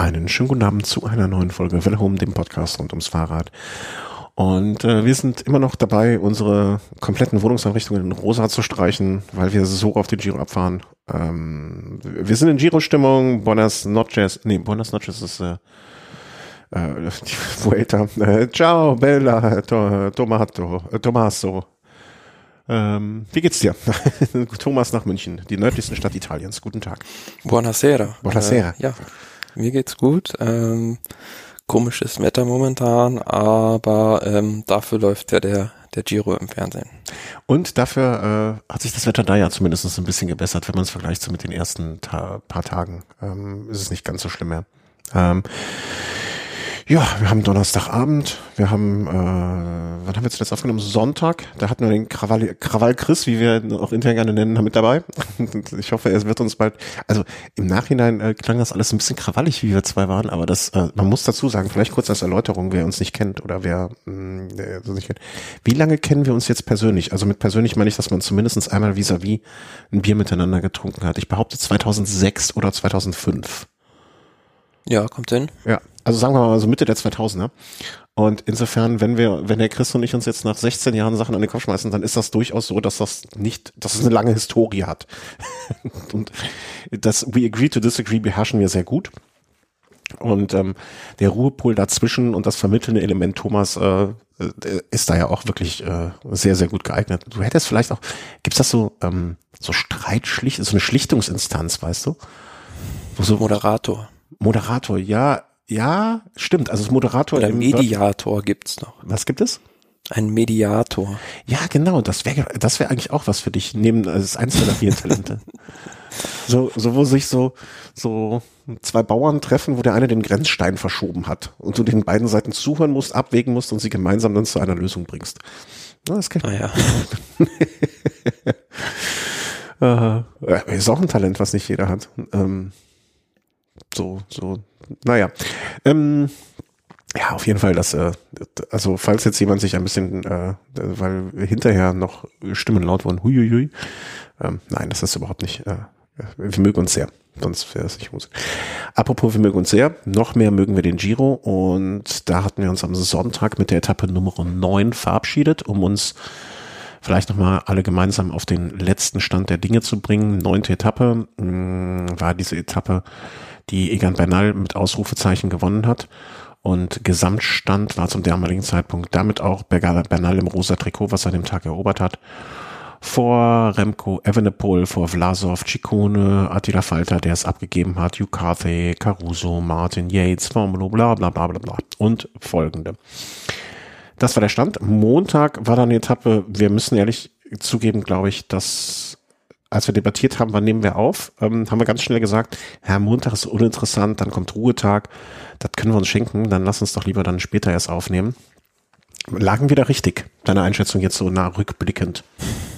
Einen schönen guten Abend zu einer neuen Folge Home, dem Podcast rund ums Fahrrad. Und äh, wir sind immer noch dabei, unsere kompletten Wohnungseinrichtungen in rosa zu streichen, weil wir so auf den Giro abfahren. Ähm, wir sind in Giro-Stimmung. Buenas noches. Nee, Buenas noches ist äh, äh, die Vuelta. Äh, ciao, Bella, to, Tomato, äh, Tommaso. Ähm, wie geht's dir? Thomas nach München, die nördlichste Stadt Italiens. Guten Tag. Buonasera. Buonasera. Äh, ja, mir geht's gut. Ähm, komisches Wetter momentan, aber ähm, dafür läuft ja der, der Giro im Fernsehen. Und dafür äh, hat sich das Wetter da ja zumindest ein bisschen gebessert, wenn man es vergleicht so mit den ersten Ta paar Tagen. Ähm, ist es nicht ganz so schlimm mehr. Ähm, ja, wir haben Donnerstagabend, wir haben, äh, wann haben wir zuletzt aufgenommen? Sonntag, da hatten wir den Krawall, Krawall Chris, wie wir ihn auch intern gerne nennen, mit dabei. ich hoffe, er wird uns bald, also im Nachhinein äh, klang das alles ein bisschen krawallig, wie wir zwei waren, aber das, äh, man muss dazu sagen, vielleicht kurz als Erläuterung, wer uns nicht kennt oder wer, mh, wer uns nicht kennt. Wie lange kennen wir uns jetzt persönlich? Also mit persönlich meine ich, dass man zumindest einmal vis-à-vis -vis ein Bier miteinander getrunken hat. Ich behaupte 2006 oder 2005. Ja, kommt hin. Ja, also sagen wir mal so Mitte der 2000er. Und insofern, wenn wir, wenn der Chris und ich uns jetzt nach 16 Jahren Sachen an den Kopf schmeißen, dann ist das durchaus so, dass das nicht, dass es eine lange Historie hat. und das We Agree to Disagree beherrschen wir sehr gut. Und ähm, der Ruhepol dazwischen und das vermittelnde Element Thomas äh, ist da ja auch wirklich äh, sehr, sehr gut geeignet. Du hättest vielleicht auch, gibt's das so, ähm, so Streitschlicht, so eine Schlichtungsinstanz, weißt du? Wo so Moderator. Moderator, ja, ja, stimmt. Also das Moderator. Oder Mediator gibt's noch. Was gibt es? Ein Mediator. Ja, genau. Das wäre, das wäre eigentlich auch was für dich. Neben also das ist eins deiner vier Talente. so, so wo sich so so zwei Bauern treffen, wo der eine den Grenzstein verschoben hat und du den beiden Seiten zuhören musst, abwägen musst und sie gemeinsam dann zu einer Lösung bringst. Ja, das kennt ah, ja. äh, ist auch ein Talent, was nicht jeder hat. Ähm, so, so, naja. Ähm, ja, auf jeden Fall, dass, äh, also falls jetzt jemand sich ein bisschen, äh, weil hinterher noch Stimmen laut wurden, huiuiui, ähm, nein, das ist überhaupt nicht, äh, wir mögen uns sehr, sonst wäre es nicht Musik. Apropos, wir mögen uns sehr, noch mehr mögen wir den Giro und da hatten wir uns am Sonntag mit der Etappe Nummer 9 verabschiedet, um uns vielleicht nochmal alle gemeinsam auf den letzten Stand der Dinge zu bringen. Neunte Etappe mh, mm, war diese Etappe, die Egan Bernal mit Ausrufezeichen gewonnen hat. Und Gesamtstand war zum damaligen Zeitpunkt damit auch Bernal im rosa Trikot, was er an dem Tag erobert hat. Vor Remco Evenepoel, vor Vlasov, Ciccone, Attila Falter, der es abgegeben hat, Carthy, Caruso, Martin Yates, Formulo, bla bla bla bla bla und folgende. Das war der Stand. Montag war dann die Etappe, wir müssen ehrlich zugeben, glaube ich, dass als wir debattiert haben, wann nehmen wir auf, ähm, haben wir ganz schnell gesagt, Herr Montag ist uninteressant, dann kommt Ruhetag, das können wir uns schenken, dann lass uns doch lieber dann später erst aufnehmen. Lagen wir da richtig, deine Einschätzung jetzt so nah rückblickend?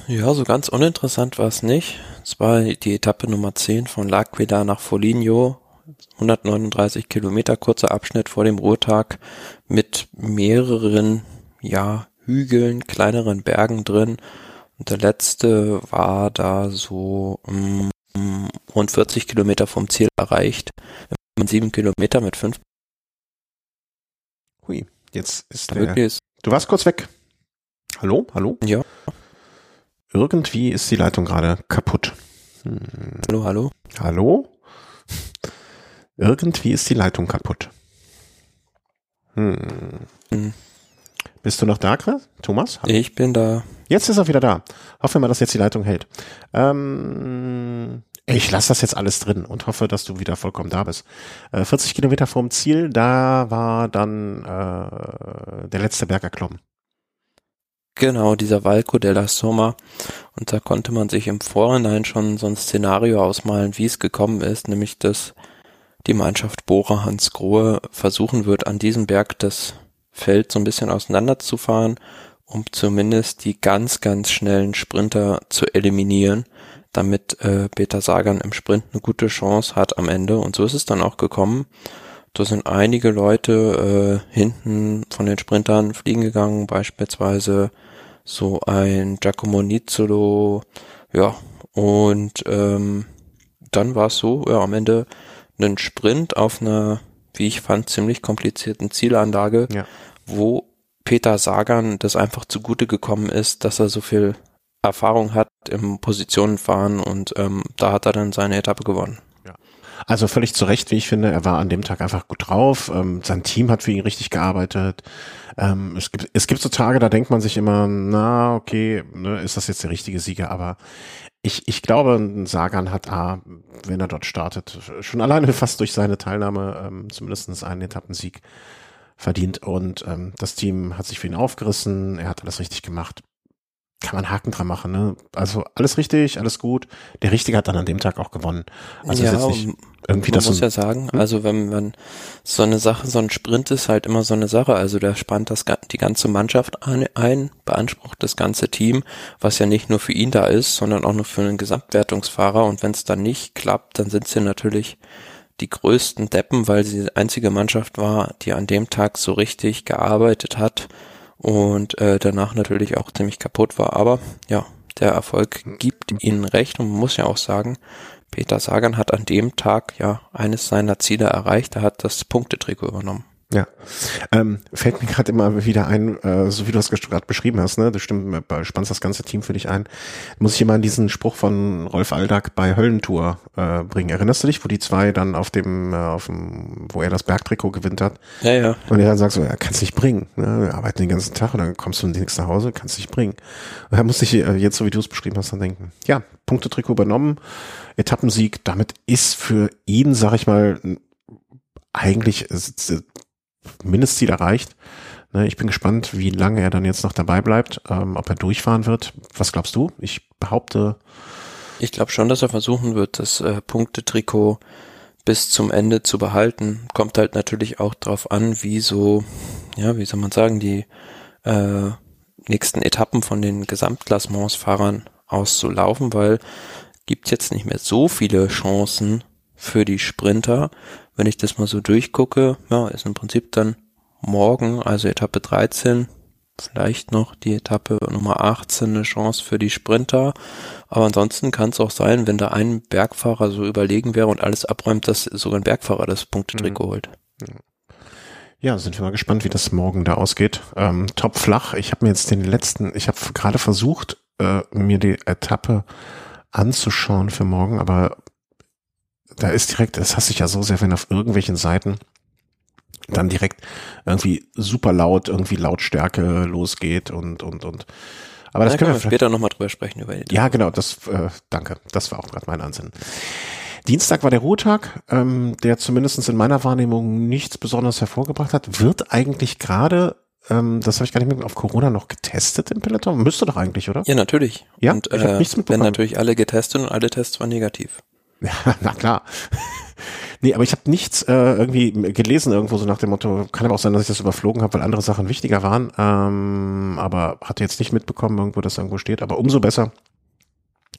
Ja, so ganz uninteressant war es nicht. Es war die Etappe Nummer 10 von L'Aquila nach Foligno, 139 Kilometer, kurzer Abschnitt vor dem Ruhetag mit mehreren, ja, Hügeln, kleineren Bergen drin der letzte war da so um, um, rund 40 Kilometer vom Ziel erreicht. Wenn man sieben Kilometer mit fünf. Hui, jetzt ist der. Ist du warst kurz weg. Hallo, hallo? Ja. Irgendwie ist die Leitung gerade kaputt. Hm. Hallo, hallo? Hallo? Irgendwie ist die Leitung kaputt. Hm. hm. Bist du noch da, Chris? Thomas? Hallo? Ich bin da. Jetzt ist er wieder da. Hoffen wir mal, dass jetzt die Leitung hält. Ähm, ich lasse das jetzt alles drin und hoffe, dass du wieder vollkommen da bist. Äh, 40 Kilometer vom Ziel, da war dann äh, der letzte Berg erklommen. Genau, dieser Valco della Somma. Und da konnte man sich im Vorhinein schon so ein Szenario ausmalen, wie es gekommen ist, nämlich dass die Mannschaft Bora Hans Grohe versuchen wird, an diesem Berg das Feld so ein bisschen auseinanderzufahren, um zumindest die ganz, ganz schnellen Sprinter zu eliminieren, damit äh, Peter Sagan im Sprint eine gute Chance hat am Ende. Und so ist es dann auch gekommen. Da sind einige Leute äh, hinten von den Sprintern fliegen gegangen, beispielsweise so ein Giacomo Nizzolo, ja, und ähm, dann war es so, ja, am Ende einen Sprint auf einer wie ich fand, ziemlich komplizierten Zielanlage, Ja. wo Peter Sagan das einfach zugute gekommen ist, dass er so viel Erfahrung hat im Positionenfahren und ähm, da hat er dann seine Etappe gewonnen. Also völlig zu Recht, wie ich finde. Er war an dem Tag einfach gut drauf. Ähm, sein Team hat für ihn richtig gearbeitet. Ähm, es, gibt, es gibt so Tage, da denkt man sich immer, na, okay, ne, ist das jetzt der richtige Sieger? Aber ich, ich glaube, ein Sagan hat A, wenn er dort startet, schon alleine fast durch seine Teilnahme ähm, zumindest einen Etappensieg verdient. Und ähm, das Team hat sich für ihn aufgerissen. Er hat alles richtig gemacht. Kann man Haken dran machen. Ne? Also alles richtig, alles gut. Der Richtige hat dann an dem Tag auch gewonnen. Also ja, ist jetzt nicht irgendwie man das muss so, ja sagen, Hm? also wenn man so eine Sache, so ein Sprint ist halt immer so eine Sache. Also der spannt das die ganze Mannschaft an, ein, beansprucht das ganze Team, was ja nicht nur für ihn da ist, sondern auch nur für einen Gesamtwertungsfahrer. Und wenn es dann nicht klappt, dann sind sie natürlich die größten Deppen, weil sie die einzige Mannschaft war, die an dem Tag so richtig gearbeitet hat und äh, danach natürlich auch ziemlich kaputt war. Aber ja, der Erfolg gibt ihnen recht und man muss ja auch sagen, Peter Sagan hat an dem Tag ja eines seiner Ziele erreicht. Er hat das Punktetrikot übernommen. Ja, ähm, fällt mir gerade immer wieder ein, äh, so wie du es gerade beschrieben hast, ne? Das stimmt, äh, spannst das ganze Team für dich ein. Muss ich immer an diesen Spruch von Rolf Aldag bei Höllentour äh, bringen. Erinnerst du dich, wo die zwei dann auf dem, äh, auf dem, wo er das Bergtrikot gewinnt hat? Ja, ja. Und er dann sagt so, ja, kannst nicht bringen. Ne? Wir arbeiten den ganzen Tag und dann kommst du nichts nach Hause, kannst nicht bringen. Und da musste ich äh, jetzt, so wie du es beschrieben hast, dann denken, ja, Punktetrikot übernommen, Etappensieg, damit ist für ihn, sag ich mal, eigentlich ist, äh, Mindestziel erreicht. Ne, ich bin gespannt, wie lange er dann jetzt noch dabei bleibt, ähm, ob er durchfahren wird. Was glaubst du? Ich behaupte, Ich glaube schon, dass er versuchen wird, das äh, Punktetrikot bis zum Ende zu behalten. Kommt halt natürlich auch drauf an, wie so, ja, wie soll man sagen, die äh, nächsten Etappen von den Gesamtklassementsfahrern auszulaufen, weil gibt jetzt nicht mehr so viele Chancen für die Sprinter. Wenn ich das mal so durchgucke, ja, ist im Prinzip dann morgen, also Etappe 13, vielleicht noch die Etappe Nummer 18 eine Chance für die Sprinter. Aber ansonsten kann es auch sein, wenn da ein Bergfahrer so überlegen wäre und alles abräumt, dass sogar ein Bergfahrer das Punktetrikot holt. ja, sind wir mal gespannt, wie das morgen da ausgeht. Ähm, top flach. Ich habe mir jetzt den letzten, ich habe gerade versucht, äh, mir die Etappe anzuschauen für morgen, aber da ist direkt, das hasse ich ja so sehr, wenn auf irgendwelchen Seiten dann direkt irgendwie super laut, irgendwie Lautstärke losgeht und, und, und. Aber das da können wir später nochmal drüber sprechen über die Ja, genau, das, äh, danke. Das war auch gerade mein Ansinnen. Dienstag war der Ruhetag, ähm, der zumindest in meiner Wahrnehmung nichts Besonderes hervorgebracht hat. Wird eigentlich gerade, ähm, das habe ich gar nicht mehr auf Corona noch getestet im Peloton? Müsste doch eigentlich, oder? Ja, natürlich. Ja, und ich äh, nichts werden mitbekommen. natürlich alle getestet und alle Tests waren negativ. Ja, na klar. nee, aber ich habe nichts äh, irgendwie gelesen irgendwo so nach dem Motto, kann aber auch sein, dass ich das überflogen habe, weil andere Sachen wichtiger waren. Ähm, aber hatte jetzt nicht mitbekommen irgendwo, dass irgendwo steht. Aber umso besser,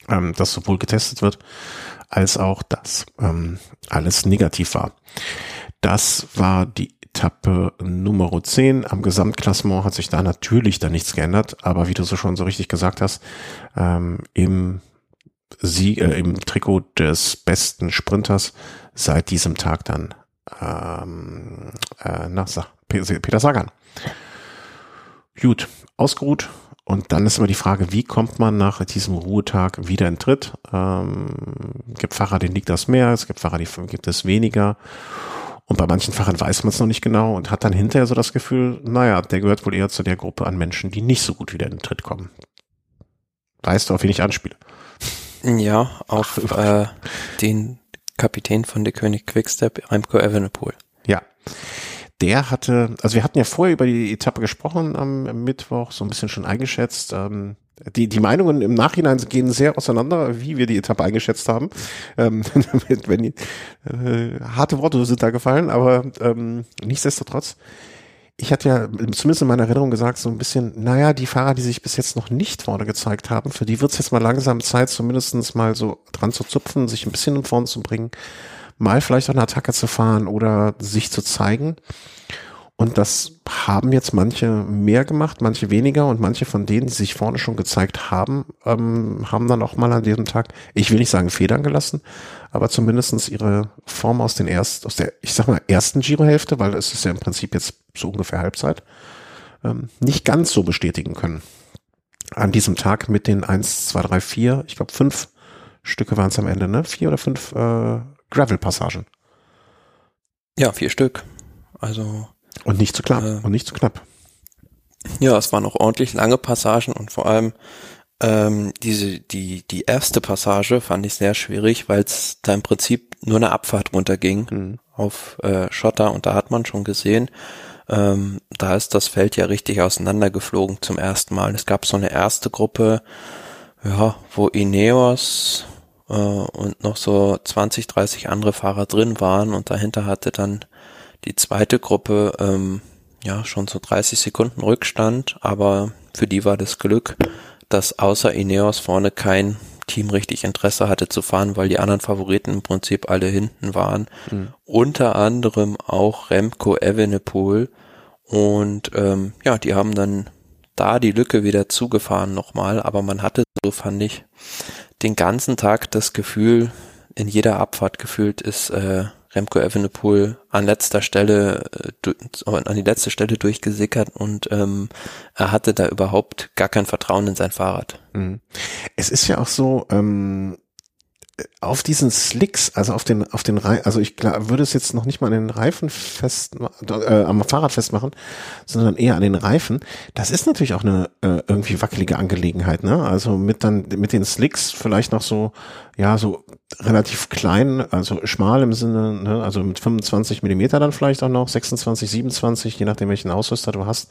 ähm, dass sowohl getestet wird, als auch, dass ähm, alles negativ war. Das war die Etappe Nummer 10. Am Gesamtklassement hat sich da natürlich da nichts geändert, aber wie du so schon so richtig gesagt hast, ähm, im Sieg, äh, im Trikot des besten Sprinters seit diesem Tag dann ähm, äh, na, Sa- Pe- Peter Sagan. Gut, ausgeruht. Und dann ist immer die Frage, wie kommt man nach diesem Ruhetag wieder in Tritt? Ähm, gibt Fahrer, denen liegt das mehr, es gibt Fahrer, die gibt es weniger. Und bei manchen Fahrern weiß man es noch nicht genau und hat dann hinterher so das Gefühl, naja, der gehört wohl eher zu der Gruppe an Menschen, die nicht so gut wieder in den Tritt kommen. Weißt du, auf wen ich anspiele? Ja, auf Ach, äh, den Kapitän von der König Quickstep, Remco Evenepoel. Ja. Der hatte, also wir hatten ja vorher über die Etappe gesprochen am, am Mittwoch, so ein bisschen schon eingeschätzt. Ähm, die, die Meinungen im Nachhinein gehen sehr auseinander, wie wir die Etappe eingeschätzt haben. Ähm, wenn die, äh, harte Worte sind da gefallen, aber ähm, nichtsdestotrotz. Ich hatte ja zumindest in meiner Erinnerung gesagt, so ein bisschen, naja, die Fahrer, die sich bis jetzt noch nicht vorne gezeigt haben, für die wird es jetzt mal langsam Zeit, zumindestens mal so dran zu zupfen, sich ein bisschen in Form zu bringen, mal vielleicht auch eine Attacke zu fahren oder sich zu zeigen. Und das haben jetzt manche mehr gemacht, manche weniger und manche von denen, die sich vorne schon gezeigt haben, ähm, haben dann auch mal an diesem Tag, ich will nicht sagen Federn gelassen, aber zumindestens ihre Form aus den erst, aus der, ich sag mal, ersten Giro-Hälfte, weil es ist ja im Prinzip jetzt so ungefähr Halbzeit, ähm, nicht ganz so bestätigen können. An diesem Tag mit den eins, zwei, drei, vier, ich glaube fünf Stücke waren es am Ende, ne? Vier oder fünf äh, Gravel-Passagen. Ja, vier Stück. Also und nicht zu knapp. Äh, und nicht zu knapp. Ja, es waren auch ordentlich lange Passagen und vor allem ähm, diese die die erste Passage fand ich sehr schwierig, weil es da im Prinzip nur eine Abfahrt runterging mhm. auf äh, Schotter und da hat man schon gesehen, ähm, da ist das Feld ja richtig auseinandergeflogen zum ersten Mal. Es gab so eine erste Gruppe, ja, wo Ineos äh, und noch so 20, 30 andere Fahrer drin waren und dahinter hatte dann die zweite Gruppe ähm, ja schon so 30 Sekunden Rückstand, aber für die war das Glück, dass außer Ineos vorne kein Team richtig Interesse hatte zu fahren, weil die anderen Favoriten im Prinzip alle hinten waren. Mhm. Unter anderem auch Remco Evenepoel. Und ähm, ja, die haben dann da die Lücke wieder zugefahren nochmal, aber man hatte, so fand ich, den ganzen Tag das Gefühl, in jeder Abfahrt gefühlt ist äh, Remco Evenepoel an letzter Stelle, äh, an die letzte Stelle durchgesickert und ähm, er hatte da überhaupt gar kein Vertrauen in sein Fahrrad. Mhm. Es ist ja auch so, ähm, auf diesen Slicks, also auf den, auf den Reifen, also ich klar, würde es jetzt noch nicht mal an den Reifen fest, äh, am Fahrrad festmachen, sondern eher an den Reifen. Das ist natürlich auch eine äh, irgendwie wackelige Angelegenheit, ne? Also mit dann, mit den Slicks vielleicht noch so, ja, so relativ klein, also schmal im Sinne, ne? also mit 25 Millimeter dann vielleicht auch noch, 26, 27, je nachdem welchen Ausrüster du hast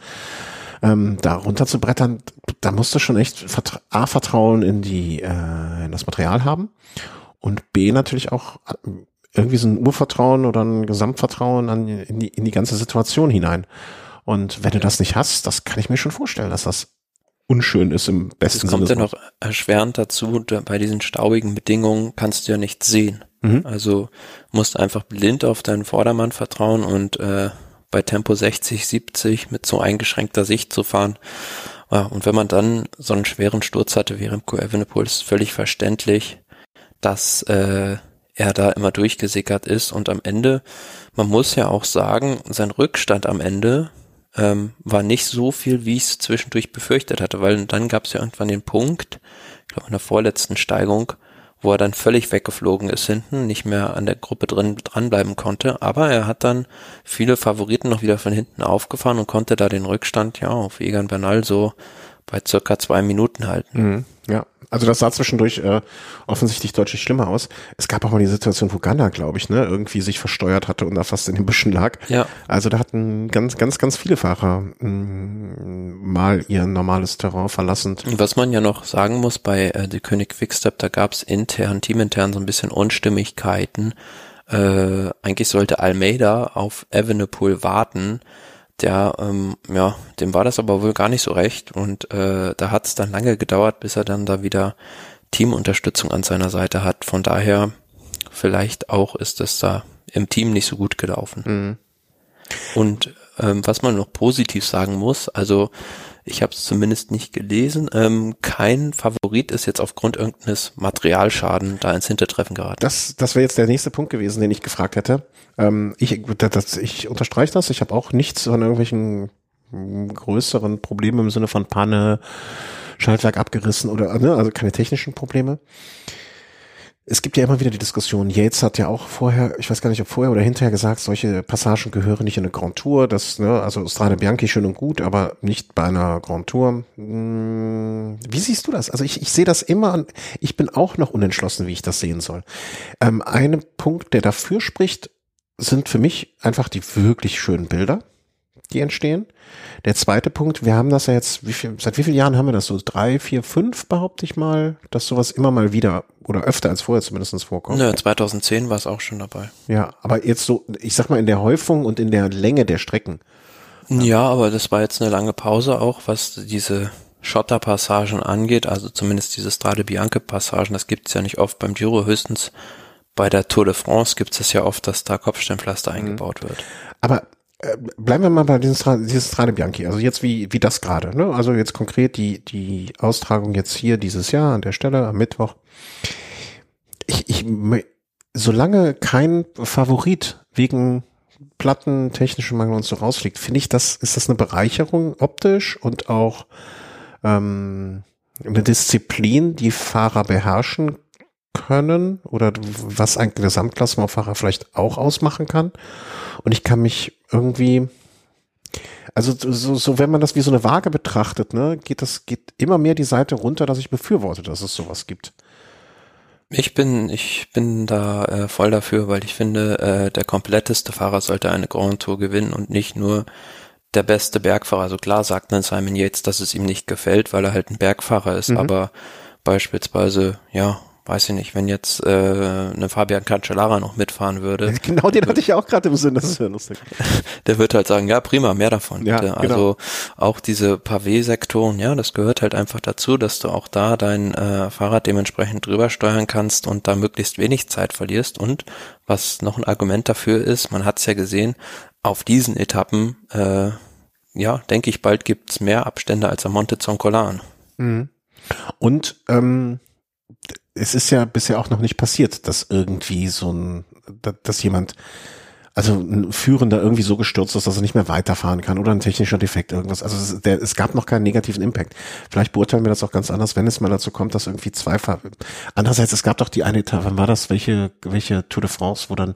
ähm, da runter zu brettern, da musst du schon echt A, Vertrauen in die, äh, in das Material haben und B natürlich auch äh, irgendwie so ein Urvertrauen oder ein Gesamtvertrauen an, in, die, in die ganze Situation hinein. Und wenn du das nicht hast, das kann ich mir schon vorstellen, dass das unschön ist im besten Sinne. Es kommt ja noch erschwerend dazu, bei diesen staubigen Bedingungen kannst du ja nichts sehen. Mhm. Also musst einfach blind auf deinen Vordermann vertrauen und äh, bei Tempo 60, 70 mit so eingeschränkter Sicht zu fahren. Ja, und wenn man dann so einen schweren Sturz hatte wie Remco Evenepoel, ist völlig verständlich, dass äh, er da immer durchgesickert ist. Und am Ende, man muss ja auch sagen, sein Rückstand am Ende ähm, war nicht so viel, wie ich es zwischendurch befürchtet hatte, weil dann gab es ja irgendwann den Punkt, ich glaube in der vorletzten Steigung, wo er dann völlig weggeflogen ist hinten, nicht mehr an der Gruppe drin dranbleiben konnte. Aber er hat dann viele Favoriten noch wieder von hinten aufgefahren und konnte da den Rückstand ja auf Egan Bernal so bei circa zwei Minuten halten. Mhm, ja, also das sah zwischendurch äh, offensichtlich deutlich schlimmer aus. Es gab auch mal die Situation, wo Ghana, glaube ich, ne, irgendwie sich versteuert hatte und da fast in den Büschen lag. Ja. Also da hatten ganz, ganz, ganz viele Fahrer mh, mm, mal ihr normales Terrain verlassen. Was man ja noch sagen muss bei äh, The König Quickstep, da gab es intern, teamintern so ein bisschen Unstimmigkeiten. Äh, eigentlich sollte Almeida auf Evenepoel warten, der, ähm, ja, dem war das aber wohl gar nicht so recht und äh, da hat es dann lange gedauert, bis er dann da wieder Teamunterstützung an seiner Seite hat. Von daher, vielleicht auch ist es da im Team nicht so gut gelaufen. Mhm. Und ähm, was man noch positiv sagen muss, also ich habe es zumindest nicht gelesen, ähm, kein Favorit ist jetzt aufgrund irgendeines Materialschaden da ins Hintertreffen geraten. Das, das wäre jetzt der nächste Punkt gewesen, den ich gefragt hätte. Ähm, ich, das, ich unterstreiche das. Ich habe auch nichts von irgendwelchen größeren Problemen im Sinne von Panne, Schaltwerk abgerissen oder ne, also keine technischen Probleme. Es gibt ja immer wieder die Diskussion, Yates hat ja auch vorher, ich weiß gar nicht, ob vorher oder hinterher gesagt, solche Passagen gehören nicht in eine Grand Tour. Das, ne, also Strade Bianchi schön und gut, aber nicht bei einer Grand Tour. Hm, wie siehst du das? Also ich, ich sehe das immer und ich bin auch noch unentschlossen, wie ich das sehen soll. Ähm, ein Punkt, der dafür spricht, sind für mich einfach die wirklich schönen Bilder, die entstehen. Der zweite Punkt, wir haben das ja jetzt, wie viel, seit wie vielen Jahren haben wir das so? Drei, vier, fünf, behaupte ich mal, dass sowas immer mal wieder oder öfter als vorher zumindest vorkommt. Nö, 2010 war es auch schon dabei. Ja, aber jetzt so, ich sag mal, in der Häufung und in der Länge der Strecken. Ja, aber das war jetzt eine lange Pause auch, was diese Schotterpassagen angeht, also zumindest diese Strade Bianche Passagen, das gibt es ja nicht oft beim Giro, höchstens bei der Tour de France gibt es ja oft, dass da Kopfsteinpflaster mhm. eingebaut wird. Aber bleiben wir mal bei diesem Stra dieses Strade Bianchi. Also jetzt wie, wie das gerade. Ne? Also jetzt konkret die, die Austragung jetzt hier dieses Jahr an der Stelle am Mittwoch. Ich, ich, solange kein Favorit wegen Platten, technischen Mangel und so rausfliegt, finde ich das, ist das eine Bereicherung optisch und auch ähm, eine Disziplin, die Fahrer beherrschen können oder was ein Gesamtklassementfahrer vielleicht auch ausmachen kann. Und ich kann mich irgendwie, also so, so wenn man das wie so eine Waage betrachtet, ne, geht das geht immer mehr die Seite runter, dass ich befürworte, dass es sowas gibt. Ich bin, ich bin da äh, voll dafür, weil ich finde, äh, der kompletteste Fahrer sollte eine Grand Tour gewinnen und nicht nur der beste Bergfahrer. Also klar sagt dann Simon Yates, dass es ihm nicht gefällt, weil er halt ein Bergfahrer ist, mhm. aber beispielsweise, ja, weiß ich nicht, wenn jetzt äh, eine Fabian Cancellara noch mitfahren würde. Genau, den hatte ich auch gerade im Sinn, das ist ja lustig. Der wird halt sagen, ja prima, mehr davon. Ja, bitte. Genau. Also auch diese Pavé-Sektoren, ja, das gehört halt einfach dazu, dass du auch da dein äh, Fahrrad dementsprechend drüber steuern kannst und da möglichst wenig Zeit verlierst. Und was noch ein Argument dafür ist, man hat es ja gesehen, auf diesen Etappen, äh, ja, denke ich, bald gibt's mehr Abstände als am Monte Zoncolan. Mhm. Und ähm, es ist ja bisher auch noch nicht passiert, dass irgendwie so ein, dass jemand, also ein Führender irgendwie so gestürzt ist, dass er nicht mehr weiterfahren kann oder ein technischer Defekt, irgendwas. Also es, der, es gab noch keinen negativen Impact. Vielleicht beurteilen wir das auch ganz anders, wenn es mal dazu kommt, dass irgendwie zwei Fahr Andererseits, es gab doch die eine wann war das, welche, welche Tour de France, wo dann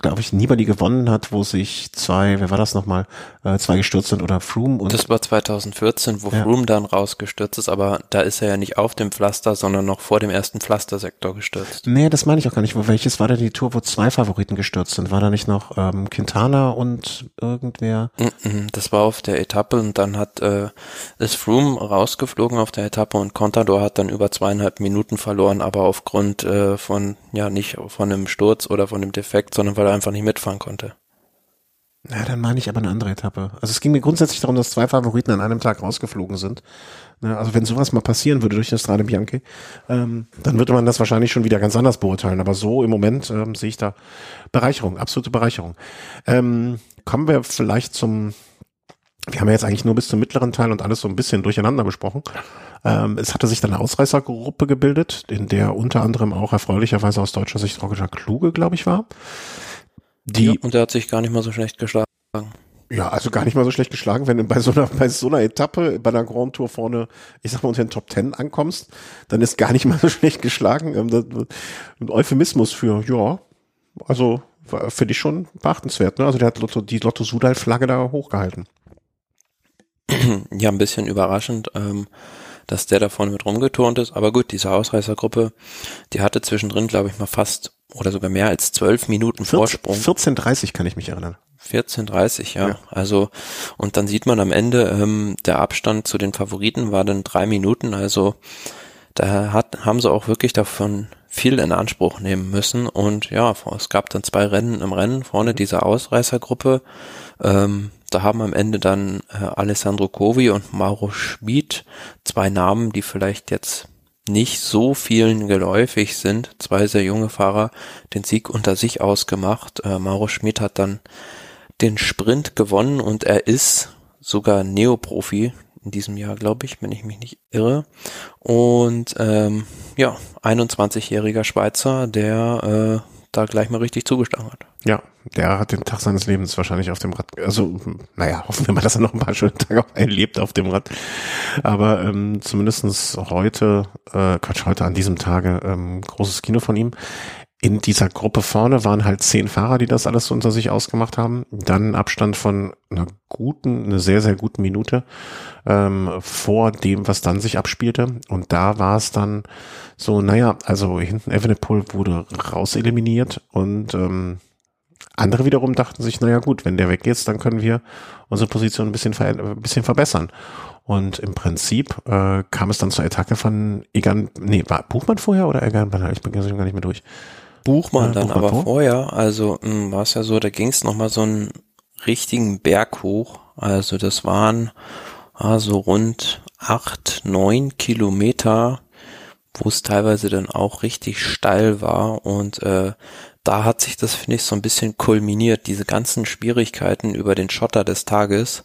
glaube ich, Nibali gewonnen hat, wo sich zwei, wer war das nochmal, äh, zwei gestürzt sind oder Froome und. Das war 2014, wo ja. Froome dann rausgestürzt ist, aber da ist er ja nicht auf dem Pflaster, sondern noch vor dem ersten Pflastersektor gestürzt. Nee, das meine ich auch gar nicht. Welches war denn die Tour, wo zwei Favoriten gestürzt sind? War da nicht noch ähm, Quintana und irgendwer? Das war auf der Etappe und dann hat äh, ist Froome rausgeflogen auf der Etappe und Contador hat dann über zweieinhalb Minuten verloren, aber aufgrund äh, von, ja, nicht von einem Sturz oder von einem Defekt, sondern weil er einfach nicht mitfahren konnte. Ja, dann meine ich aber eine andere Etappe. Also es ging mir grundsätzlich darum, dass zwei Favoriten an einem Tag rausgeflogen sind. Ne, also wenn sowas mal passieren würde durch das Strade Bianchi, ähm, dann würde man das wahrscheinlich schon wieder ganz anders beurteilen. Aber so im Moment ähm, sehe ich da Bereicherung, absolute Bereicherung. Ähm, kommen wir vielleicht zum, wir haben ja jetzt eigentlich nur bis zum mittleren Teil und alles so ein bisschen durcheinander besprochen. Ähm, es hatte sich dann eine Ausreißergruppe gebildet, in der unter anderem auch erfreulicherweise aus deutscher Sicht Roger Kluge, glaube ich, war. Die, ja, und der hat sich gar nicht mal so schlecht geschlagen. Ja, also gar nicht mal so schlecht geschlagen, wenn du bei so einer, bei so einer Etappe, bei einer Grand Tour vorne, ich sag mal, unter den Top Ten ankommst, dann ist gar nicht mal so schlecht geschlagen. Ähm, ein Euphemismus für, ja, also finde ich schon beachtenswert. Ne? Also der hat Lotto, die Lotto Sudal-Flagge da hochgehalten. Ja, ein bisschen überraschend, ähm, dass der da vorne mit rumgeturnt ist. Aber gut, diese Ausreißergruppe, die hatte zwischendrin, glaube ich, mal fast oder sogar mehr als zwölf Minuten 14, Vorsprung. 14.30 kann ich mich erinnern. 14.30, ja. ja. Also, und dann sieht man am Ende, ähm, der Abstand zu den Favoriten war dann drei Minuten. Also, da hat, haben sie auch wirklich davon viel in Anspruch nehmen müssen. Und ja, es gab dann zwei Rennen im Rennen. Vorne diese Ausreißergruppe. Ähm, da haben am Ende dann äh, Alessandro Covi und Mauro Schmid zwei Namen, die vielleicht jetzt nicht so vielen geläufig sind, zwei sehr junge Fahrer, den Sieg unter sich ausgemacht. Äh, Mauro Schmid hat dann den Sprint gewonnen und er ist sogar Neoprofi in diesem Jahr, glaube ich, wenn ich mich nicht irre. Und ähm, ja, 21-jähriger Schweizer, der äh, da gleich mal richtig zugeschlagen hat. Ja, der hat den Tag seines Lebens wahrscheinlich auf dem Rad. Also, naja, hoffen wir mal, dass er noch ein paar schöne Tage erlebt auf dem Rad. Aber ähm, zumindestens heute, äh, Quatsch, heute an diesem Tage, ähm, großes Kino von ihm in dieser Gruppe vorne waren halt zehn Fahrer, die das alles unter sich ausgemacht haben. Dann Abstand von einer guten, eine sehr, sehr guten Minute ähm, vor dem, was dann sich abspielte. Und da war es dann so, naja, also hinten Evenepoel wurde rauseliminiert und ähm, andere wiederum dachten sich, naja gut, wenn der weg ist, dann können wir unsere Position ein bisschen, ein bisschen verbessern. Und im Prinzip äh, kam es dann zur Attacke von Egan, nee, war Buchmann vorher oder Egan Ich bin gar nicht mehr durch. Buchmann dann Buchmann aber vor? vorher, also hm, war es ja so, da ging es nochmal so einen richtigen Berg hoch. Also das waren also rund acht, neun Kilometer, wo es teilweise dann auch richtig steil war und äh, da hat sich das, finde ich, so ein bisschen kulminiert. Diese ganzen Schwierigkeiten über den Schotter des Tages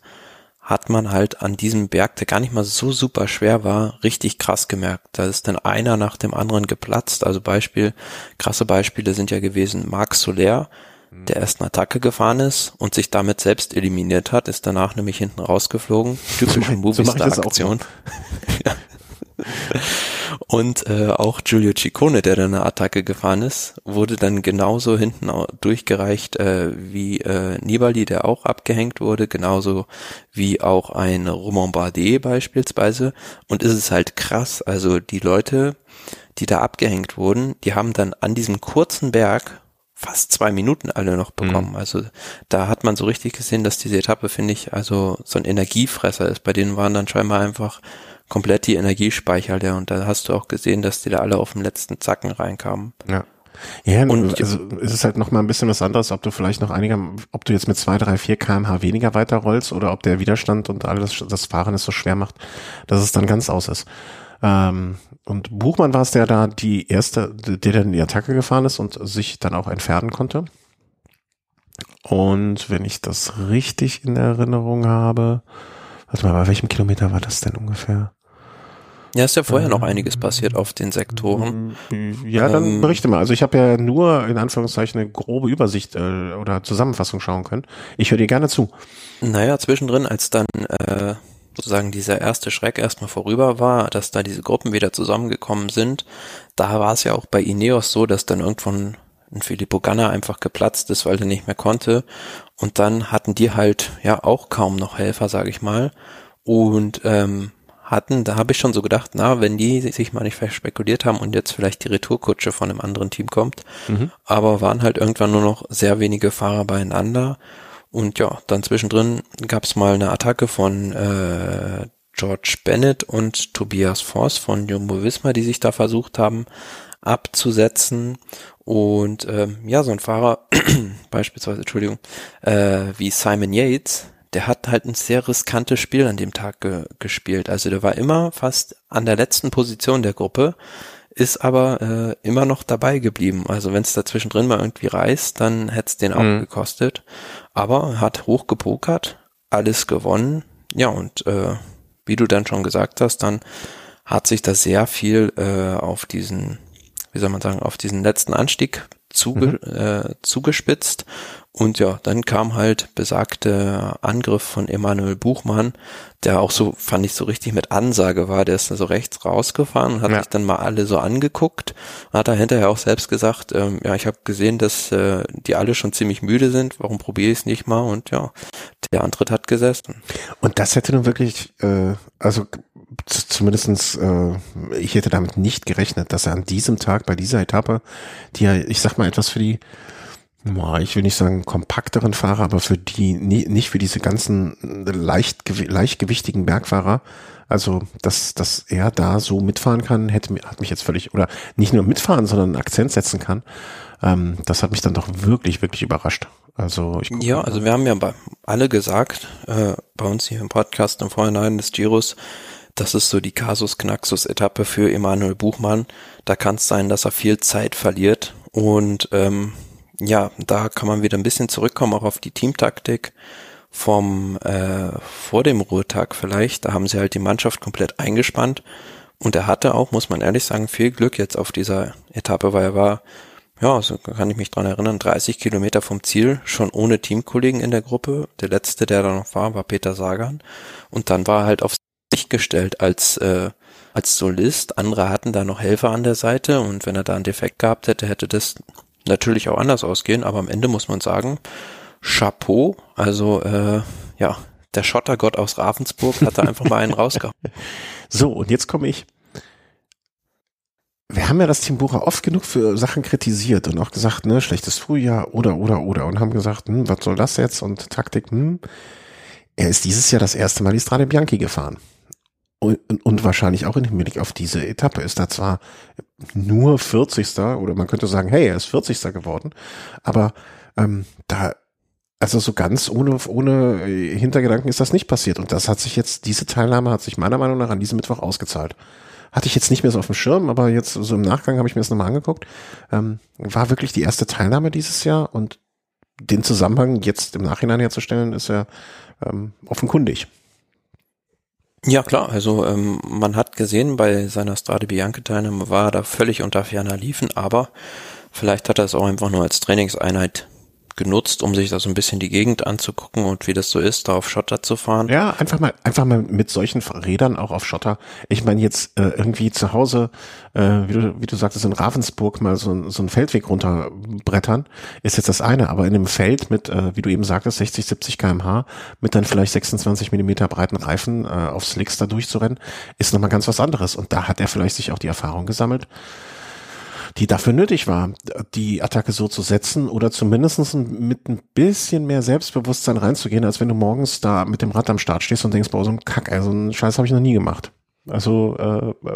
hat man halt an diesem Berg, der gar nicht mal so super schwer war, richtig krass gemerkt. Da ist dann einer nach dem anderen geplatzt. Also Beispiel, krasse Beispiele sind ja gewesen, Marc Soler, mhm. der erst eine Attacke gefahren ist und sich damit selbst eliminiert hat, ist danach nämlich hinten rausgeflogen. Typische Movistar-Aktion. So Und äh, auch Giulio Ciccone, der dann eine Attacke gefahren ist, wurde dann genauso hinten durchgereicht äh, wie äh, Nibali, der auch abgehängt wurde, genauso wie auch ein Romain Bardet beispielsweise. Und ist es halt krass, also die Leute, die da abgehängt wurden, die haben dann an diesem kurzen Berg fast zwei Minuten alle noch bekommen. Mhm. Also da hat man so richtig gesehen, dass diese Etappe, finde ich, also so ein Energiefresser ist. Bei denen waren dann scheinbar einfach komplett die Energiespeicher leer und da hast du auch gesehen, dass die da alle auf dem letzten Zacken reinkamen. Ja. Ja, und also ist es halt noch mal ein bisschen was anderes, ob du vielleicht noch einiger, ob du jetzt mit zwei, drei, vier kmh weniger weiterrollst oder ob der Widerstand und alles das Fahren es so schwer macht, dass es dann ganz aus ist. Ähm, und Buchmann war es, der da die erste, der dann in die Attacke gefahren ist und sich dann auch entfernen konnte. Und wenn ich das richtig in Erinnerung habe, warte mal, bei welchem Kilometer war das denn ungefähr? Ja, ist ja vorher noch einiges passiert auf den Sektoren. Ja, dann ähm, berichte mal. Also ich habe ja nur in Anführungszeichen eine grobe Übersicht äh, oder Zusammenfassung schauen können. Ich höre dir gerne zu. Naja, zwischendrin, als dann äh, sozusagen dieser erste Schreck erstmal vorüber war, dass da diese Gruppen wieder zusammengekommen sind, da war es ja auch bei Ineos so, dass dann irgendwann ein Filippo Ganna einfach geplatzt ist, weil er nicht mehr konnte. Und dann hatten die halt ja auch kaum noch Helfer, sage ich mal. Und ähm, hatten, da habe ich schon so gedacht, na, wenn die sich mal nicht verspekuliert haben und jetzt vielleicht die Retourkutsche von einem anderen Team kommt, mhm. aber waren halt irgendwann nur noch sehr wenige Fahrer beieinander und ja, dann zwischendrin gab es mal eine Attacke von äh, George Bennett und Tobias Voss von Jumbo Visma, die sich da versucht haben abzusetzen und ähm, ja, so ein Fahrer, beispielsweise, Entschuldigung, äh, wie Simon Yates, der hat halt ein sehr riskantes Spiel an dem Tag ge gespielt. Also der war immer fast an der letzten Position der Gruppe, ist aber äh, immer noch dabei geblieben. Also wenn es da zwischendrin mal irgendwie reißt, dann hätte es den auch mhm. gekostet. Aber hat hoch gepokert, alles gewonnen. Ja, und äh, wie du dann schon gesagt hast, dann hat sich da sehr viel äh, auf diesen, wie soll man sagen, auf diesen letzten Anstieg zuge mhm. äh, zugespitzt und ja, dann kam halt besagte Angriff von Emanuel Buchmann, der auch so, fand ich so richtig mit Ansage war, der ist dann so rechts rausgefahren und hat ja. sich dann mal alle so angeguckt hat da hinterher auch selbst gesagt, ähm, ja, ich habe gesehen, dass äh, die alle schon ziemlich müde sind, warum probiere ich es nicht mal und ja, der Antritt hat gesessen. Und das hätte nun wirklich, äh, also zumindestens, äh, ich hätte damit nicht gerechnet, dass er an diesem Tag bei dieser Etappe, die ja, ich sag mal, etwas für die ich will nicht sagen kompakteren Fahrer, aber für die, nicht für diese ganzen leicht, leichtgewichtigen Bergfahrer. Also, dass, dass er da so mitfahren kann, hätte, hat mich jetzt völlig, oder nicht nur mitfahren, sondern einen Akzent setzen kann. Ähm, das hat mich dann doch wirklich, wirklich überrascht. Also, ich Ja, also wir haben ja bei, alle gesagt, äh, bei uns hier im Podcast im Vorhinein des Giros, das ist so die Casus Knaxus Etappe für Emanuel Buchmann. Da kann es sein, dass er viel Zeit verliert und ähm, ja, da kann man wieder ein bisschen zurückkommen, auch auf die Teamtaktik vom äh, vor dem Ruhetag vielleicht. Da haben sie halt die Mannschaft komplett eingespannt und er hatte auch, muss man ehrlich sagen, viel Glück jetzt auf dieser Etappe, weil er war, ja, so kann ich mich dran erinnern, 30 Kilometer vom Ziel, schon ohne Teamkollegen in der Gruppe. Der letzte, der da noch war, war Peter Sagan und dann war er halt auf sich gestellt als äh, als Solist. Andere hatten da noch Helfer an der Seite und wenn er da einen Defekt gehabt hätte, hätte das natürlich auch anders ausgehen, aber am Ende muss man sagen, Chapeau, also äh, ja, der Schottergott aus Ravensburg hat da einfach mal einen rausgehauen. So, und jetzt komme ich. Wir haben ja das Team Bucher oft genug für Sachen kritisiert und auch gesagt, ne, schlechtes Frühjahr oder, oder, oder und haben gesagt, hm, was soll das jetzt und Taktik, hm. Er ist dieses Jahr das erste Mal die Strade Bianchi gefahren und, und wahrscheinlich auch in Hinblick auf diese Etappe ist da zwar nur 40. oder man könnte sagen, hey, er ist 40. geworden, aber ähm, da also so ganz ohne, ohne Hintergedanken ist das nicht passiert. Und das hat sich jetzt, diese Teilnahme hat sich meiner Meinung nach an diesem Mittwoch ausgezahlt. hatte ich jetzt nicht mehr so auf dem Schirm, aber jetzt so im Nachgang habe ich mir das nochmal angeguckt. Ähm, war wirklich die erste Teilnahme dieses Jahr und den Zusammenhang jetzt im Nachhinein herzustellen, ist ja ähm, offenkundig. Ja klar, also ähm, man hat gesehen, bei seiner Strade Bianca-Teilnahme war er da völlig unter ferner Liefen, aber vielleicht hat er es auch einfach nur als Trainingseinheit genutzt, um sich da so ein bisschen die Gegend anzugucken und wie das so ist, da auf Schotter zu fahren. Ja, einfach mal, einfach mal mit solchen Rädern auch auf Schotter. Ich meine jetzt äh, irgendwie zu Hause, äh, wie, du, wie du sagtest, in Ravensburg mal so, so einen Feldweg runterbrettern, ist jetzt das eine, aber in einem Feld mit, äh, wie du eben sagtest, 60, 70 kmh, mit dann vielleicht 26 Millimeter breiten Reifen äh, auf Slicks da durchzurennen, ist nochmal ganz was anderes. Und da hat er vielleicht sich auch die Erfahrung gesammelt die dafür nötig war, die Attacke so zu setzen oder zumindest mit ein bisschen mehr Selbstbewusstsein reinzugehen, als wenn du morgens da mit dem Rad am Start stehst und denkst, boah, so ein Kack, also einen Scheiß habe ich noch nie gemacht. Also äh,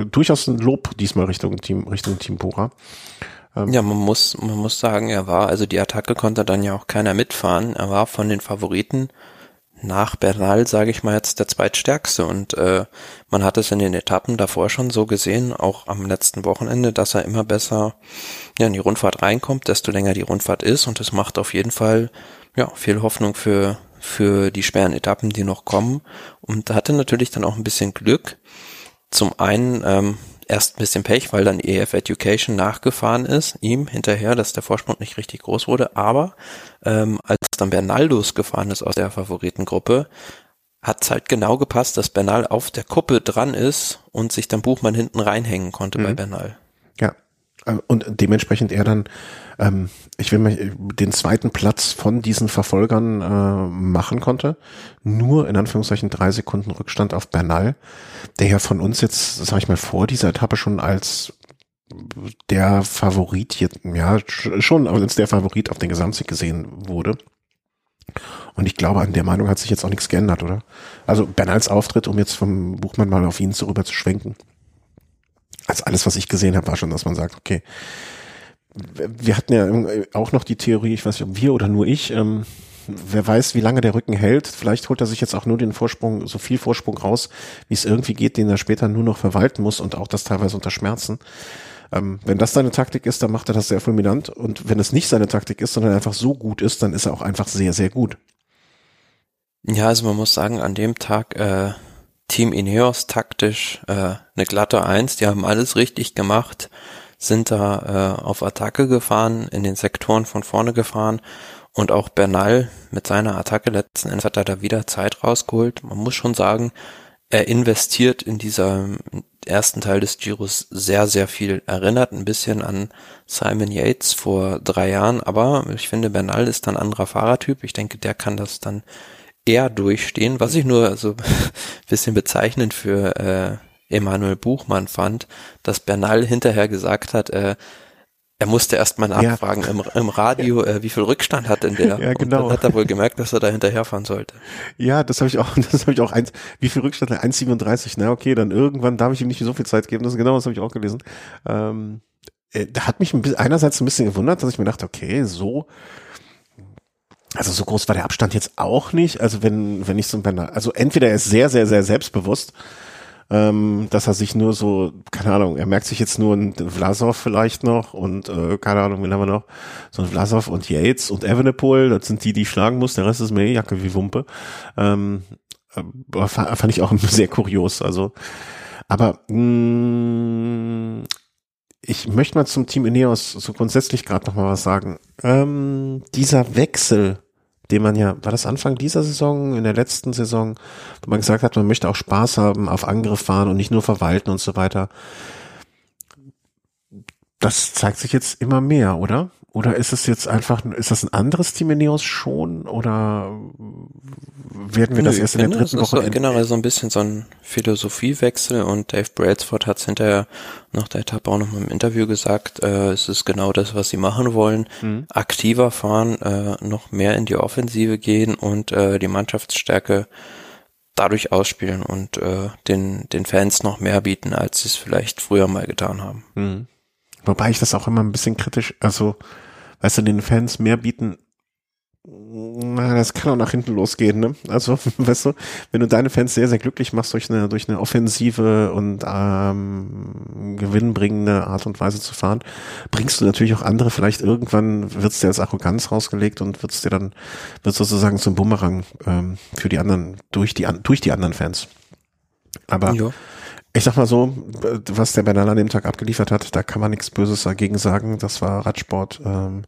äh, durchaus ein Lob diesmal Richtung Team, Richtung Team Pura. Ähm, ja, man muss, man muss sagen, er war, also die Attacke konnte dann ja auch keiner mitfahren. Er war von den Favoriten nach Bernal, sage ich mal jetzt, der zweitstärkste. Und äh, man hat es in den Etappen davor schon so gesehen, auch am letzten Wochenende, dass er immer besser ja, in die Rundfahrt reinkommt, desto länger die Rundfahrt ist. Und es macht auf jeden Fall ja viel Hoffnung für für die schweren Etappen, die noch kommen. Und hatte natürlich dann auch ein bisschen Glück. Zum einen ähm, erst ein bisschen Pech, weil dann EF Education nachgefahren ist, ihm hinterher, dass der Vorsprung nicht richtig groß wurde. Aber ähm, als dann Bernaldus gefahren ist aus der Favoritengruppe, hat es halt genau gepasst, dass Bernal auf der Kuppe dran ist und sich dann Buchmann hinten reinhängen konnte mhm. bei Bernal. Ja, äh, und dementsprechend er dann, ähm, ich will mal, den zweiten Platz von diesen Verfolgern äh, machen konnte. Nur in Anführungszeichen drei Sekunden Rückstand auf Bernal, der ja von uns jetzt, sag ich mal, vor dieser Etappe schon als der Favorit hier, ja, schon als der Favorit auf den Gesamtsieg gesehen wurde. Und ich glaube, an der Meinung hat sich jetzt auch nichts geändert, oder? Also Bernals Auftritt, um jetzt vom Buchmann mal auf ihn zu rüber zu schwenken, also alles, was ich gesehen habe, war schon, dass man sagt, okay, wir hatten ja auch noch die Theorie, ich weiß nicht, ob wir oder nur ich, ähm, wer weiß, wie lange der Rücken hält. Vielleicht holt er sich jetzt auch nur den Vorsprung, so viel Vorsprung raus, wie es irgendwie geht, den er später nur noch verwalten muss und auch das teilweise unter Schmerzen. Ähm, wenn das seine Taktik ist, dann macht er das sehr fulminant. Und wenn es nicht seine Taktik ist, sondern einfach so gut ist, dann ist er auch einfach sehr, sehr gut. Ja, also man muss sagen, an dem Tag äh, Team Ineos taktisch äh, eine glatte Eins, die haben alles richtig gemacht, sind da äh, auf Attacke gefahren, in den Sektoren von vorne gefahren und auch Bernal mit seiner Attacke letzten Endes hat er da wieder Zeit rausgeholt. Man muss schon sagen, er investiert in dieser ersten Teil des Giros sehr, sehr viel. Erinnert ein bisschen an Simon Yates vor drei Jahren, aber ich finde, Bernal ist ein anderer Fahrertyp. Ich denke, der kann das dann eher durchstehen, was ich nur so bisschen bezeichnend für äh, Emanuel Buchmann fand, dass Bernal hinterher gesagt hat, äh, er musste erst mal nachfragen ja. im, im Radio, äh, wie viel Rückstand hat denn der? Ja, genau. Und dann hat er wohl gemerkt, dass er da hinterherfahren sollte. Ja, das habe ich auch, das habe ich auch eins, wie viel Rückstand? 1,37. Na okay, dann irgendwann darf ich ihm nicht so viel Zeit geben. Das ist genau, das habe ich auch gelesen. Ähm, äh, da hat mich ein bisschen, einerseits ein bisschen gewundert, dass ich mir dachte, okay, so also so groß war der Abstand jetzt auch nicht. Also wenn, wenn ich so ein also entweder er ist sehr, sehr, sehr selbstbewusst, ähm, dass er sich nur so, keine Ahnung, er merkt sich jetzt nur ein Vlasov vielleicht noch und äh, keine Ahnung, wen haben wir noch? So ein Vlasov und Yates und Evenepoel, das sind die, die ich schlagen muss, der Rest ist mir Jacke wie Wumpe. Ähm, fand ich auch sehr kurios. Also, aber mh, ich möchte mal zum Team Ineos so grundsätzlich gerade noch mal was sagen. Ähm, dieser Wechsel, den man ja, war das Anfang dieser Saison, in der letzten Saison, wo man gesagt hat, man möchte auch Spaß haben, auf Angriff fahren und nicht nur verwalten und so weiter. Das zeigt sich jetzt immer mehr, oder? Oder ist es jetzt einfach, ist das ein anderes Team in Neos schon? Oder werden wir das Nö, erst in der dritten Woche? So generell so ein bisschen so ein Philosophiewechsel und Dave Brailsford hat es hinterher nach der Etappe auch noch mal im Interview gesagt, äh, es ist genau das, was sie machen wollen. Mhm. Aktiver fahren, äh, noch mehr in die Offensive gehen und äh, die Mannschaftsstärke dadurch ausspielen und äh, den, den Fans noch mehr bieten, als sie es vielleicht früher mal getan haben. Mhm. Wobei ich das auch immer ein bisschen kritisch, also, weißt du, den Fans mehr bieten, Na, das kann auch nach hinten losgehen, ne? Also, weißt du, wenn du deine Fans sehr, sehr glücklich machst durch eine, durch eine offensive und ähm, gewinnbringende Art und Weise zu fahren, bringst du natürlich auch andere, vielleicht irgendwann wird's dir als Arroganz rausgelegt und wird's dir dann, wird sozusagen zum Bumerang ähm, für die anderen, durch die, durch die anderen Fans. Aber ja. Ich sag mal so, was der Bernal an dem Tag abgeliefert hat, da kann man nichts Böses dagegen sagen. Das war Radsport, ähm,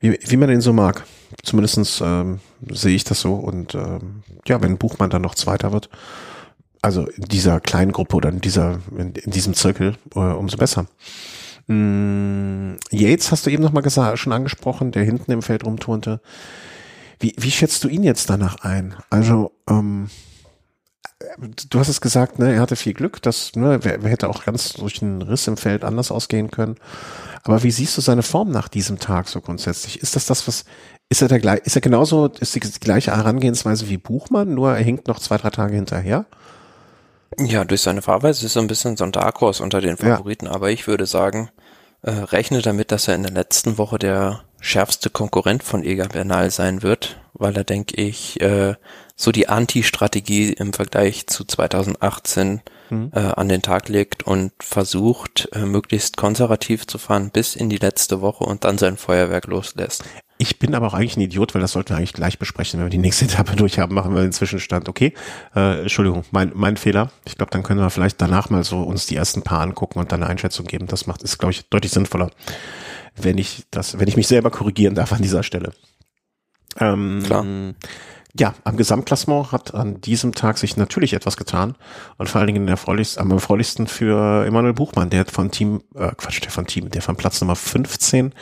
wie, wie man ihn so mag. Zumindestens ähm, sehe ich das so. Und ähm, ja, wenn Buchmann dann noch Zweiter wird, also in dieser kleinen Gruppe oder in dieser, in, in diesem Zirkel, äh, umso besser. Mm, Yates hast du eben noch mal schon angesprochen, der hinten im Feld rumturnte. Wie, wie schätzt du ihn jetzt danach ein? Also, ähm, du hast es gesagt, ne, er hatte viel Glück, dass, ne, wer, wer hätte auch ganz durch einen Riss im Feld anders ausgehen können. Aber wie siehst du seine Form nach diesem Tag so grundsätzlich? Ist das das, was ist er der gleich, ist er genauso, ist die, die gleiche Herangehensweise wie Buchmann, nur er hinkt noch zwei, drei Tage hinterher? Ja, durch seine Fahrweise ist er ein bisschen so ein Dark Horse unter den Favoriten, ja. aber ich würde sagen, äh, rechne damit, dass er in der letzten Woche der schärfste Konkurrent von Eger Bernal sein wird, weil er, denke ich, äh, so die Anti-Strategie im Vergleich zu 2018 mhm. äh, an den Tag legt und versucht, äh, möglichst konservativ zu fahren bis in die letzte Woche und dann sein Feuerwerk loslässt. Ich bin aber auch eigentlich ein Idiot, weil das sollten wir eigentlich gleich besprechen, wenn wir die nächste Etappe durchhaben, machen wir den Zwischenstand. Okay, äh, Entschuldigung, mein, mein Fehler. Ich glaube, dann können wir vielleicht danach mal so uns die ersten paar angucken und dann eine Einschätzung geben. Das macht, ist, glaube ich, deutlich sinnvoller, wenn ich das, wenn ich mich selber korrigieren darf an dieser Stelle. Ähm, Klar. Ja, am Gesamtklassement hat an diesem Tag sich natürlich etwas getan und vor allen Dingen erfreulichst, am erfreulichsten für Emanuel Buchmann, der von Team, äh, Quatsch, der von Team, der von Platz Nummer 15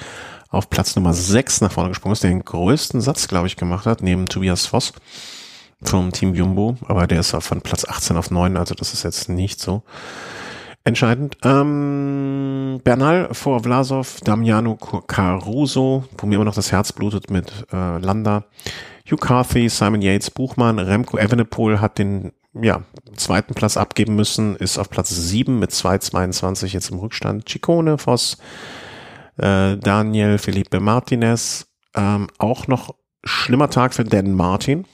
auf Platz Nummer 6 nach vorne gesprungen ist, der den größten Satz, glaube ich, gemacht hat, neben Tobias Voss vom Team Jumbo, aber der ist von Platz 18 auf 9, also das ist jetzt nicht so entscheidend. Ähm, Bernal vor Vlasov, Damiano Caruso, wo mir immer noch das Herz blutet mit äh, Landa, Hugh Carthy, Simon Yates, Buchmann, Remco Evenepoel hat den ja, zweiten Platz abgeben müssen, ist auf Platz 7 mit 2,22 jetzt im Rückstand. Chicone, Voss, äh, Daniel Felipe Martinez. Ähm, auch noch schlimmer Tag für Dan Martin,